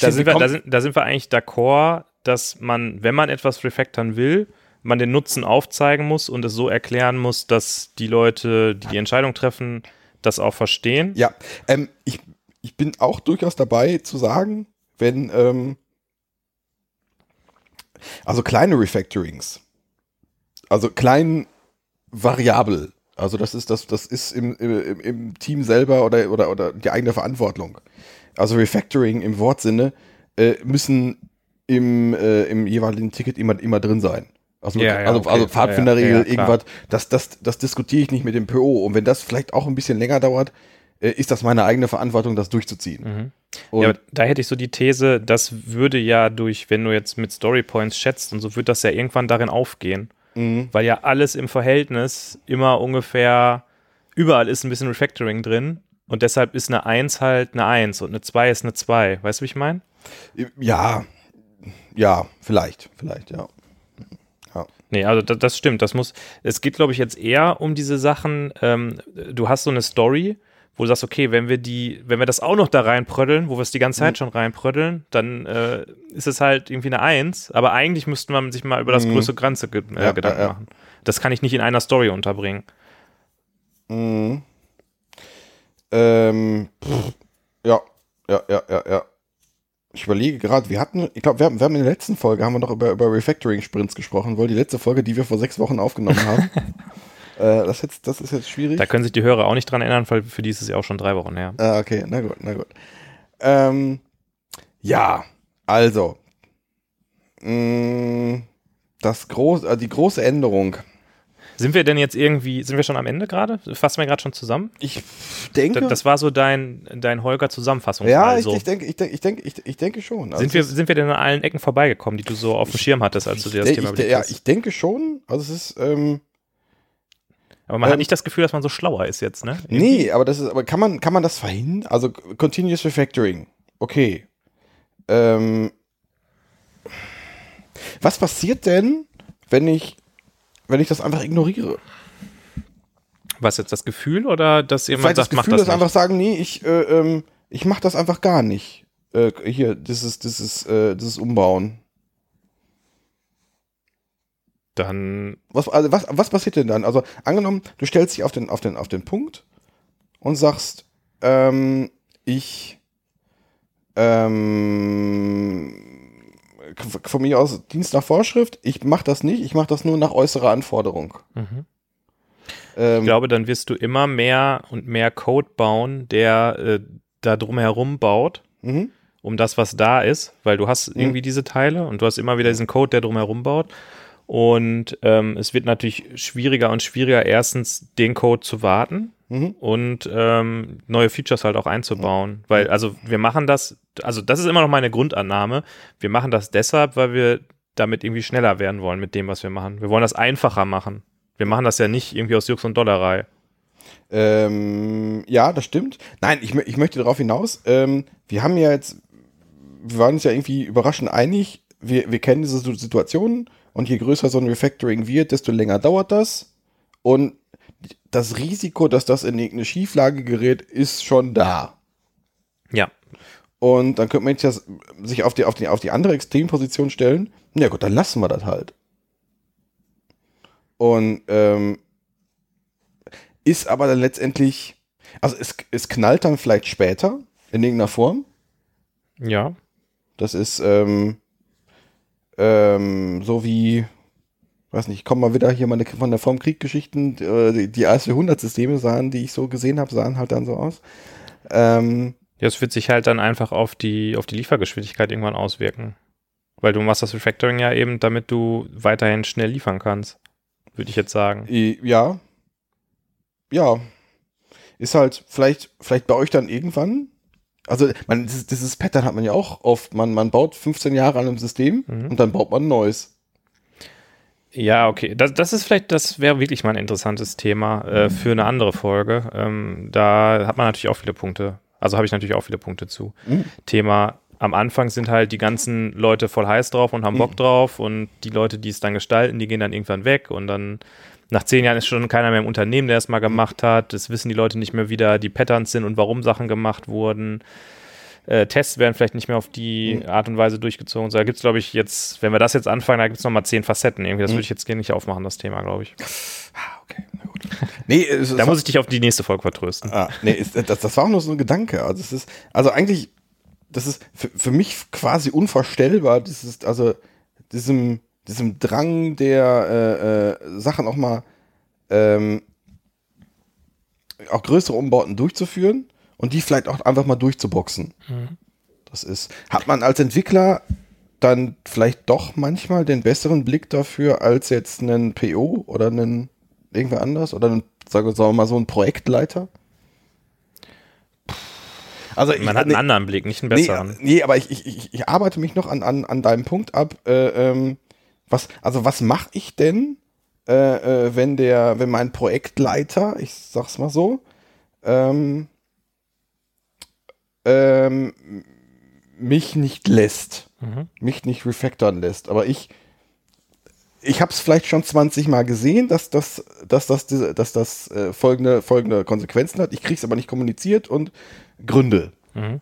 da, sind wir da, sind, da sind wir eigentlich d'accord, dass man, wenn man etwas refactoren will, man den Nutzen aufzeigen muss und es so erklären muss, dass die Leute, die die Entscheidung treffen, das auch verstehen. Ja, ähm, ich, ich bin auch durchaus dabei zu sagen, wenn, ähm, also kleine Refactorings, also klein variabel, also das ist das, das ist im, im, im Team selber oder, oder, oder die eigene Verantwortung. Also Refactoring im Wortsinne äh, müssen im, äh, im jeweiligen Ticket immer, immer drin sein. Also, Ja, ja, also, okay. also Pfadfinderregel, Ja, irgendwas, das, das, das diskutiere ich nicht mit dem PO. Und wenn das vielleicht auch ein bisschen länger dauert, ist das meine eigene Verantwortung, das durchzuziehen. Mhm. Ja, da hätte ich so die These, das würde ja durch, wenn du jetzt mit Storypoints schätzt und so, wird das ja irgendwann darin aufgehen. Mhm. Weil ja alles im Verhältnis immer ungefähr, überall ist ein bisschen Refactoring drin und deshalb ist eine 1 halt eine 1 und eine 2 ist eine 2. Weißt du, wie ich meine? ja, ja, vielleicht, vielleicht, ja. Nee, also das, das stimmt. Das muss, es geht, glaube ich, jetzt eher um diese Sachen, ähm, du hast so eine Story, wo du sagst, okay, wenn wir die, wenn wir das auch noch da reinpröddeln, wo wir es die ganze Zeit Mhm. schon reinpröddeln, dann äh, ist es halt irgendwie eine Eins, aber eigentlich müsste man sich mal über das Mhm. größere Ganze ge äh, Ja, Gedanken ja, ja. machen. Das kann ich nicht in einer Story unterbringen. Mhm. Ähm, pff, ja, ja, ja, ja, ja. Ich überlege gerade, wir hatten, ich glaube, wir haben, wir haben in der letzten Folge haben wir noch über, über Refactoring-Sprints gesprochen, weil die letzte Folge, die wir vor sechs Wochen aufgenommen haben, das, jetzt, das ist jetzt schwierig. Da können sich die Hörer auch nicht dran erinnern, weil für die ist es ja auch schon drei Wochen her. Ah, okay, na gut, na gut. Ähm, ja, also, mh, das groß, äh, die große Änderung. Sind wir denn jetzt irgendwie, sind wir schon am Ende gerade? Fassen wir gerade schon zusammen? Ich denke, Da, das war so dein, dein Holger-Zusammenfassung. ja, also. ich, ich denke, ich denke, ich denke, ich, ich denke schon. Also sind, wir, sind wir denn an allen Ecken vorbeigekommen, die du so auf dem Schirm hattest, als du dir das Thema überlegt ja, hast? ich denke schon. Also es ist, ähm, Aber man hat ähm, nicht das Gefühl, dass man so schlauer ist jetzt, ne? nee, aber das ist, aber kann man, kann man das verhindern? Also Continuous Refactoring, okay. Ähm, was passiert denn, wenn ich, wenn ich das einfach ignoriere? Was jetzt das Gefühl oder dass jemand Vielleicht das sagt, mach Gefühl, das dass nicht? einfach sagen, nee, ich, äh, ähm, ich mach das einfach gar nicht. Äh, hier, dieses, dieses, äh, dieses Umbauen. Dann, Was, also was, was passiert denn dann? Also angenommen, du stellst dich auf den, auf den, auf den Punkt und sagst, ähm, ich ähm, von mir aus Dienst nach Vorschrift, ich mache das nicht, ich mache das nur nach äußerer Anforderung. Mhm. Ähm, ich glaube, dann wirst du immer mehr und mehr Code bauen, der äh, da drumherum baut, mhm. um das, was da ist, weil du hast Mhm. irgendwie diese Teile und du hast immer wieder diesen Code, der drumherum baut. Und ähm, es wird natürlich schwieriger und schwieriger, erstens den Code zu warten Mhm. und ähm, neue Features halt auch einzubauen. Weil, also wir machen das, also das ist immer noch meine Grundannahme. Wir machen das deshalb, weil wir damit irgendwie schneller werden wollen mit dem, was wir machen. Wir wollen das einfacher machen. Wir machen das ja nicht irgendwie aus Jux und Dollerei. Ähm, ja, das stimmt. Nein, ich, ich möchte darauf hinaus. Ähm, wir haben ja jetzt, wir waren uns ja irgendwie überraschend einig. Wir, wir kennen diese Situationen und je größer so ein Refactoring wird, desto länger dauert das. Und das Risiko, dass das in irgendeine Schieflage gerät, ist schon da. Ja. Und dann könnte man jetzt sich auf die, auf die, auf die andere Extremposition stellen. Ja gut, dann lassen wir das halt. Und ähm, ist aber dann letztendlich, also es, es knallt dann vielleicht später in irgendeiner Form. Ja. Das ist ähm, ähm, so wie, weiß nicht, ich komme mal wieder hier meine, von der vom Krieg Geschichten, äh, die, die AS400-Systeme sahen, die ich so gesehen habe, sahen halt dann so aus. Ähm, Ja, es wird sich halt dann einfach auf die, auf die Liefergeschwindigkeit irgendwann auswirken. Weil du machst das Refactoring ja eben, damit du weiterhin schnell liefern kannst. Würde ich jetzt sagen. ja. Ja. Ist halt vielleicht, vielleicht bei euch dann irgendwann. Also, man, dieses, dieses Pattern hat man ja auch oft. Man, man baut 15 Jahre an einem System Mhm. und dann baut man ein neues. Ja, okay. Das, das ist vielleicht, das wäre wirklich mal ein interessantes Thema äh, für eine andere Folge. Ähm, da hat man natürlich auch viele Punkte. Also habe ich natürlich auch viele Punkte zu. Mhm. Thema am Anfang sind halt die ganzen Leute voll heiß drauf und haben Bock Mhm. drauf und die Leute, die es dann gestalten, die gehen dann irgendwann weg und dann nach zehn Jahren ist schon keiner mehr im Unternehmen, der es mal gemacht hat. Es wissen die Leute nicht mehr, wie da die Patterns sind und warum Sachen gemacht wurden. Äh, Tests werden vielleicht nicht mehr auf die Mhm. Art und Weise durchgezogen. So, da gibt es, glaube ich, jetzt, wenn wir das jetzt anfangen, da gibt es nochmal zehn Facetten. Irgendwie, das Mhm. würde ich jetzt gerne nicht aufmachen, das Thema, glaube ich. Ah, okay, na gut. Nee, Da muss ich dich auf die nächste Folge vertrösten. Ah, nee, das, das war auch nur so ein Gedanke. Also es ist, also eigentlich, das ist für, für mich quasi unvorstellbar, das ist, also diesem, diesem Drang der äh, äh, Sachen auch mal ähm, auch größere Umbauten durchzuführen und die vielleicht auch einfach mal durchzuboxen. Das ist, hat man als Entwickler dann vielleicht doch manchmal den besseren Blick dafür als jetzt einen PO oder einen irgendwer anders oder einen, sagen wir sagen wir mal so einen Projektleiter? Also ich, Man hat einen nee, anderen Blick, nicht einen nee, besseren. nee, aber ich, ich, ich, ich arbeite mich noch an, an, an deinem Punkt ab. Äh, ähm, was, also was mache ich denn, äh, äh, wenn der, wenn mein Projektleiter, ich sag's mal so, ähm, ähm, mich nicht lässt, Mhm. mich nicht refactoren lässt, aber ich ich habe es vielleicht schon 20 Mal gesehen, dass das, dass das, diese- dass das äh, folgende, folgende Konsequenzen hat. Ich kriege es aber nicht kommuniziert und Gründe. Mhm.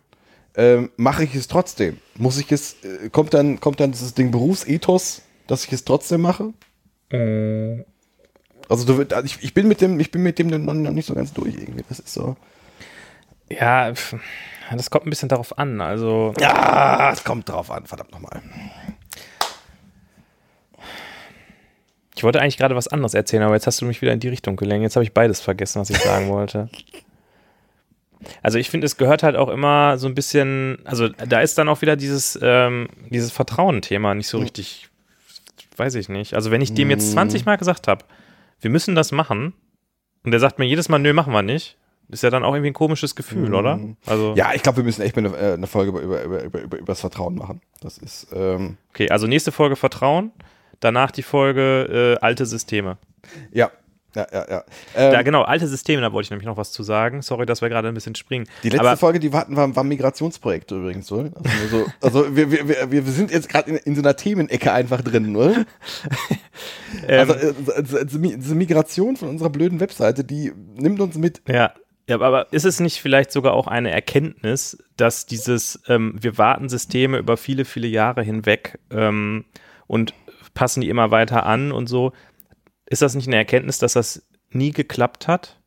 Ähm, Mache ich es trotzdem? Muss ich es, äh, kommt dann, kommt dann dieses Ding Berufsethos, dass ich es trotzdem mache? Also du, also ich, ich bin mit dem, ich bin mit dem noch nicht so ganz durch irgendwie. Das ist so. Ja, das kommt ein bisschen darauf an. Also, Ja, es kommt drauf an, verdammt nochmal. ich wollte eigentlich gerade was anderes erzählen, aber jetzt hast du mich wieder in die Richtung gelenkt. Jetzt habe ich beides vergessen, was ich sagen wollte. Also ich finde, es gehört halt auch immer so ein bisschen, also da ist dann auch wieder dieses, ähm, dieses Vertrauen-Thema nicht so richtig, weiß ich nicht. Also wenn ich dem jetzt 20 Mal gesagt habe, wir müssen das machen, und der sagt mir jedes Mal, nö, machen wir nicht, ist ja dann auch irgendwie ein komisches Gefühl, oder? Also, Ja, ich glaube, wir müssen echt mal eine, äh, eine Folge über, über, über, über, über, über das Vertrauen machen. Das ist, ähm, okay, also nächste Folge Vertrauen, danach die Folge äh, alte Systeme. ja, ja, ja, ja. Ähm, Ja, genau, alte Systeme, da wollte ich nämlich noch was zu sagen. Sorry, dass wir gerade ein bisschen springen. Die letzte Aber Folge, die wir hatten, war, war ein Migrationsprojekt übrigens, oder? Also, so, also wir, wir, wir, wir sind jetzt gerade in, in so einer Themenecke einfach drin, oder? ähm, also äh, diese Migration von unserer blöden Webseite, die nimmt uns mit. Ja. Ja, aber ist es nicht vielleicht sogar auch eine Erkenntnis, dass dieses, ähm, wir warten Systeme über viele, viele Jahre hinweg ähm, und passen die immer weiter an und so, ist das nicht eine Erkenntnis, dass das nie geklappt hat?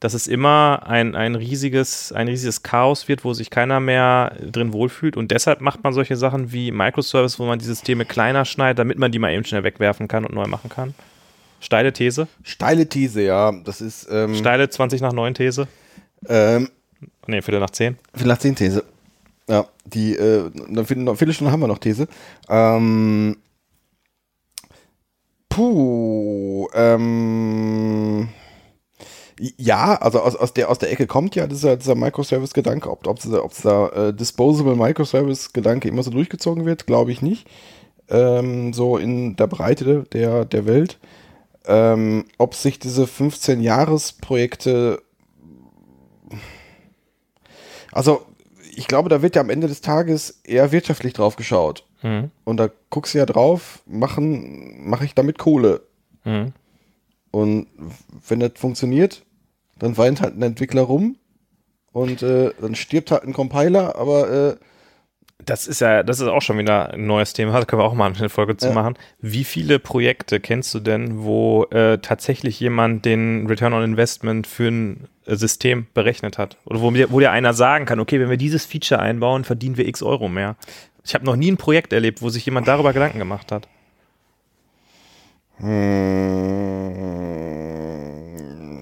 Dass es immer ein, ein, riesiges, ein riesiges Chaos wird, wo sich keiner mehr drin wohlfühlt und deshalb macht man solche Sachen wie Microservice, wo man die Systeme kleiner schneidet, damit man die mal eben schnell wegwerfen kann und neu machen kann? Steile These? Steile These, ja. Das ist ähm, Steile 20 nach 9 These? ähm, Nee, Viertel nach 10. vielleicht 10 These. Ja, die, äh, Viertel- eine Viertelstunde haben wir noch These. Ähm, puh, ähm, ja, also aus, aus, der, aus der Ecke kommt ja dieser, dieser Microservice-Gedanke. Ob, ob dieser, ob dieser äh, Disposable Microservice-Gedanke immer so durchgezogen wird, glaube ich nicht. Ähm, so in der Breite der, der Welt. Ähm, ob sich diese 15-Jahres-Projekte also, ich glaube, da wird ja am Ende des Tages eher wirtschaftlich drauf geschaut. Mhm. Und da guckst du ja drauf, machen, mache ich damit Kohle. Mhm. Und wenn das funktioniert, dann weint halt ein Entwickler rum und äh, dann stirbt halt ein Compiler, aber äh, Das ist ja, das ist auch schon wieder ein neues Thema, da können wir auch mal eine Folge zu Ja. machen. Wie viele Projekte kennst du denn, wo äh, tatsächlich jemand den Return on Investment für ein System berechnet hat? Oder wo, wo dir einer sagen kann, okay, wenn wir dieses Feature einbauen, verdienen wir x Euro mehr. Ich habe noch nie ein Projekt erlebt, wo sich jemand darüber Gedanken gemacht hat.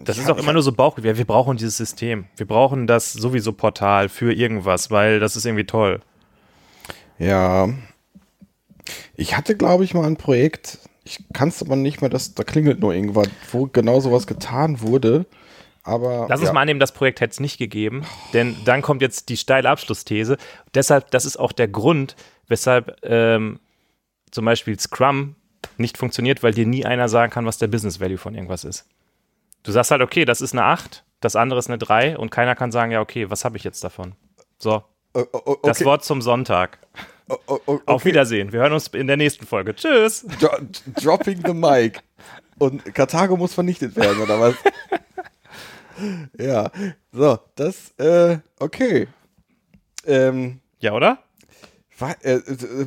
Das ich ist auch immer nur so Bauch. Wir, wir brauchen dieses System. Wir brauchen das sowieso Portal für irgendwas, weil das ist irgendwie toll. Ja. Ich hatte, glaube ich, mal ein Projekt, ich kann es aber nicht mehr, das, da klingelt nur irgendwas, wo genau sowas getan wurde. Aber. Lass uns ja. mal annehmen, das Projekt hätte es nicht gegeben, denn dann kommt jetzt die steile Abschlussthese. Deshalb, das ist auch der Grund, weshalb ähm, zum Beispiel Scrum nicht funktioniert, weil dir nie einer sagen kann, was der Business Value von irgendwas ist. Du sagst halt, okay, das ist eine 8, das andere ist eine 3 und keiner kann sagen, ja, okay, was habe ich jetzt davon? So, Oh, oh, oh, das okay. Wort zum Sonntag. Oh, oh, Auf okay. Wiedersehen. Wir hören uns in der nächsten Folge. Tschüss. Dro dropping the mic. Und Karthago muss vernichtet werden, oder was? ja. So, das, äh, okay. Ähm, Ja, oder? wa- äh, äh,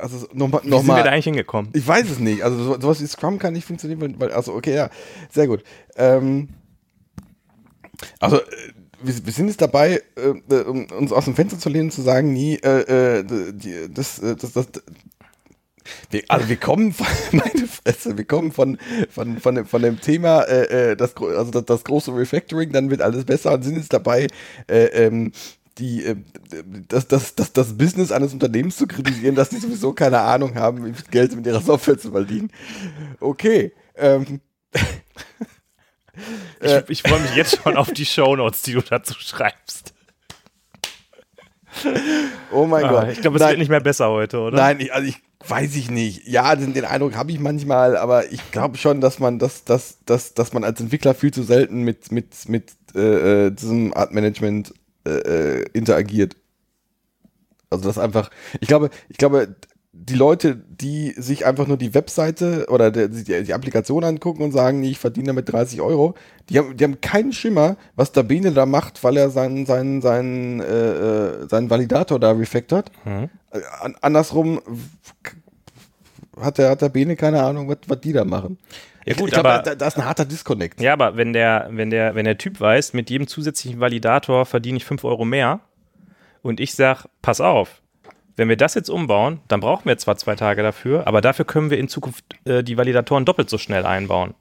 also nochmal, Wie sind wir da eigentlich hingekommen? Ich weiß es nicht. Also so, sowas wie Scrum kann nicht funktionieren, weil- also okay, ja, sehr gut. Ähm, also äh, wir, wir sind jetzt dabei, äh, äh, um uns aus dem Fenster zu lehnen und zu sagen, nie, äh, äh, die, das, äh, das, das, wir, also wir kommen, von, meine Fresse, wir kommen von, von, von, dem, von dem Thema, äh, äh, das, also das, das große Refactoring, dann wird alles besser und sind jetzt dabei, äh, ähm, die, äh, das, das, das, das Business eines Unternehmens zu kritisieren, dass die sowieso keine Ahnung haben, wie viel Geld sie mit ihrer Software zu verdienen. Okay. Ähm, Ich, ich freue mich jetzt schon auf die Shownotes, die du dazu schreibst. Oh mein Ah, Gott. ich glaube, es wird nicht mehr besser heute, oder? Nein, ich, also ich weiß ich nicht. Ja, den, den Eindruck habe ich manchmal, aber ich glaube schon, dass man das, das, das, dass man als Entwickler viel zu selten mit, mit, mit äh, äh, diesem Art Management äh, äh, interagiert. Also das einfach, ich glaube, ich glaube, die Leute, die sich einfach nur die Webseite oder die, die, die Applikation angucken und sagen, nee, ich verdiene damit 30 Euro, die haben, die haben keinen Schimmer, was der Bene da macht, weil er seinen, seinen, seinen, äh, äh, seinen Validator da refactort. Mhm. An, andersrum hat der, hat der Bene keine Ahnung, was, was die da machen. Ja, gut, ich glaube, aber- da, da ist ein harter Disconnect. Ja, aber wenn der, wenn der, wenn der Typ weiß, mit jedem zusätzlichen Validator verdiene ich 5 Euro mehr und ich sage, pass auf, wenn wir das jetzt umbauen, dann brauchen wir zwar zwei Tage dafür, aber dafür können wir in Zukunft äh, die Validatoren doppelt so schnell einbauen.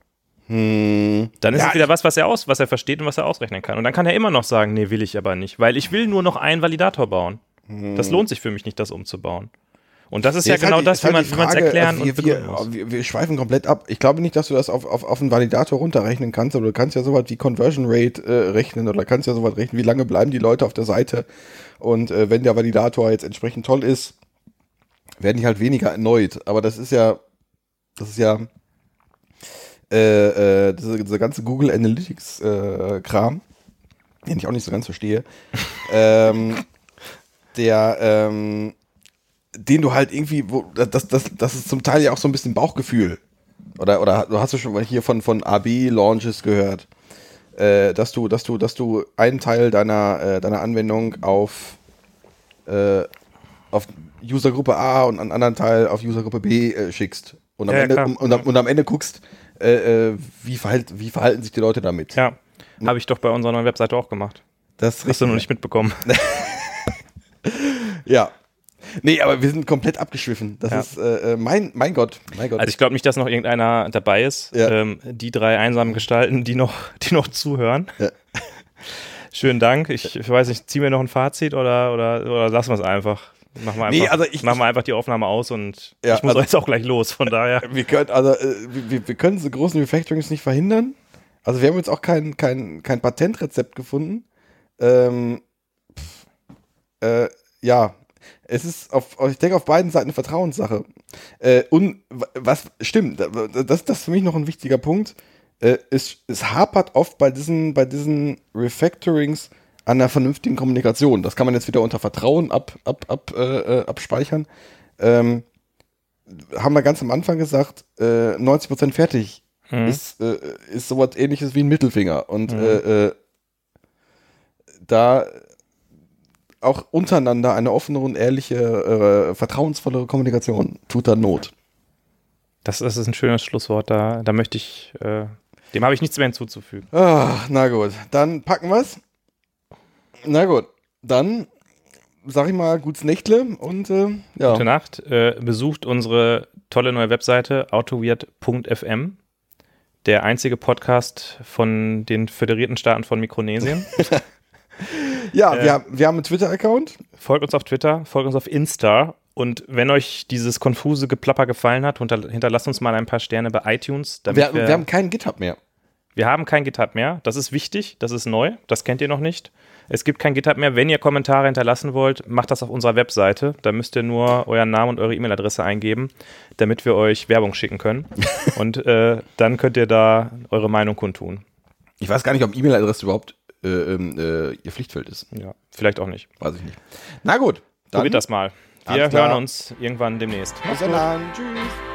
Hm. Dann ist Ja, es wieder was, was er aus, was er versteht und was er ausrechnen kann. Und dann kann er immer noch sagen, nee, will ich aber nicht, weil ich will nur noch einen Validator bauen. Das lohnt sich für mich nicht, das umzubauen. Und das ist ja, Hm. ist genau halt das, wie halt man es erklären also und wir, begründen muss. wir, wir schweifen komplett ab. Ich glaube nicht, dass du das auf, auf, auf einen Validator runterrechnen kannst, aber du kannst ja sowas wie Conversion Rate äh, rechnen oder kannst ja sowas rechnen, wie lange bleiben die Leute auf der Seite. Und äh, wenn der Validator jetzt entsprechend toll ist, werden die halt weniger erneut. Aber das ist ja, das ist ja äh, äh, diese, diese ganze Google Analytics äh, Kram, den ich auch nicht so ganz verstehe. ähm, der, ähm, den du halt irgendwie, wo, das, das, das ist zum Teil ja auch so ein bisschen Bauchgefühl. Oder, oder du hast du schon mal hier von, von AB-Launches gehört, äh, dass du, dass du, dass du einen Teil deiner, äh, deiner Anwendung auf, äh, auf Usergruppe A und einen anderen Teil auf Usergruppe B äh, schickst. Und am, Ja, Ende, klar. und, und, am- Ende guckst, äh, äh, wie, verhalt, wie verhalten sich die Leute damit. Ja, habe ich doch bei unserer neuen Webseite auch gemacht. Das Hast du noch nicht mitbekommen. Ja. Nee, aber wir sind komplett abgeschwiffen. Das Ja. ist, äh, äh, mein, mein Gott, mein Gott. Also ich glaube nicht, dass noch irgendeiner dabei ist. Ja. Ähm, die drei einsamen Gestalten, die noch, die noch zuhören. Ja. Schönen Dank. Ich, ich weiß nicht, ziehen wir noch ein Fazit oder, oder, oder lassen wir es einfach? Machen wir einfach, Nee, also ich- machen wir einfach die Aufnahme aus und Ja, ich muss also- jetzt auch gleich los. Von daher. wir können, also, äh, wir, wir können diese großen Refactorings nicht verhindern. Also wir haben jetzt auch kein, kein, kein Patentrezept gefunden. Ähm, äh, ja, es ist auf, ich denke auf beiden Seiten eine Vertrauenssache. Äh, und was stimmt, das, das ist für mich noch ein wichtiger Punkt. Äh, es, es hapert oft bei diesen, bei diesen Refactorings an einer vernünftigen Kommunikation. Das kann man jetzt wieder unter Vertrauen ab, ab, ab, äh, äh, abspeichern. Ähm, haben wir ganz am Anfang gesagt, äh, 90% fertig Mhm. ist, äh, ist sowas ähnliches wie ein Mittelfinger. Und Mhm. äh, äh, da auch untereinander eine offene und ehrliche, äh, vertrauensvolle Kommunikation tut da Not. Das, ist ein schönes Schlusswort. Da, da möchte ich, äh, dem habe ich nichts mehr hinzuzufügen. Ah, na gut, dann packen wir's. Na gut, dann sag ich mal gutes Nächtle und äh, ja. Gute Nacht. Äh, besucht unsere tolle neue Webseite autoweird.fm. Der einzige Podcast von den föderierten Staaten von Mikronesien. Ja, Äh, wir, haben, wir haben einen Twitter-Account. folgt uns auf Twitter, folgt uns auf Insta. Und wenn euch dieses konfuse Geplapper gefallen hat, hinterlasst uns mal ein paar Sterne bei iTunes. Wir, wir, wir haben keinen GitHub mehr. wir haben kein GitHub mehr. Das ist wichtig, das ist neu, das kennt ihr noch nicht. Es gibt kein GitHub mehr. Wenn ihr Kommentare hinterlassen wollt, macht das auf unserer Webseite. Da müsst ihr nur euren Namen und eure E-Mail-Adresse eingeben, damit wir euch Werbung schicken können. und äh, dann könnt ihr da eure Meinung kundtun. Ich weiß gar nicht, ob E-Mail-Adresse überhaupt äh, ähm, äh, ihr Pflichtfeld ist. Ja, vielleicht auch nicht. Weiß ich nicht. Na gut. Dann Probiert das mal. Wir hören uns irgendwann demnächst. Bis dann. Tschüss.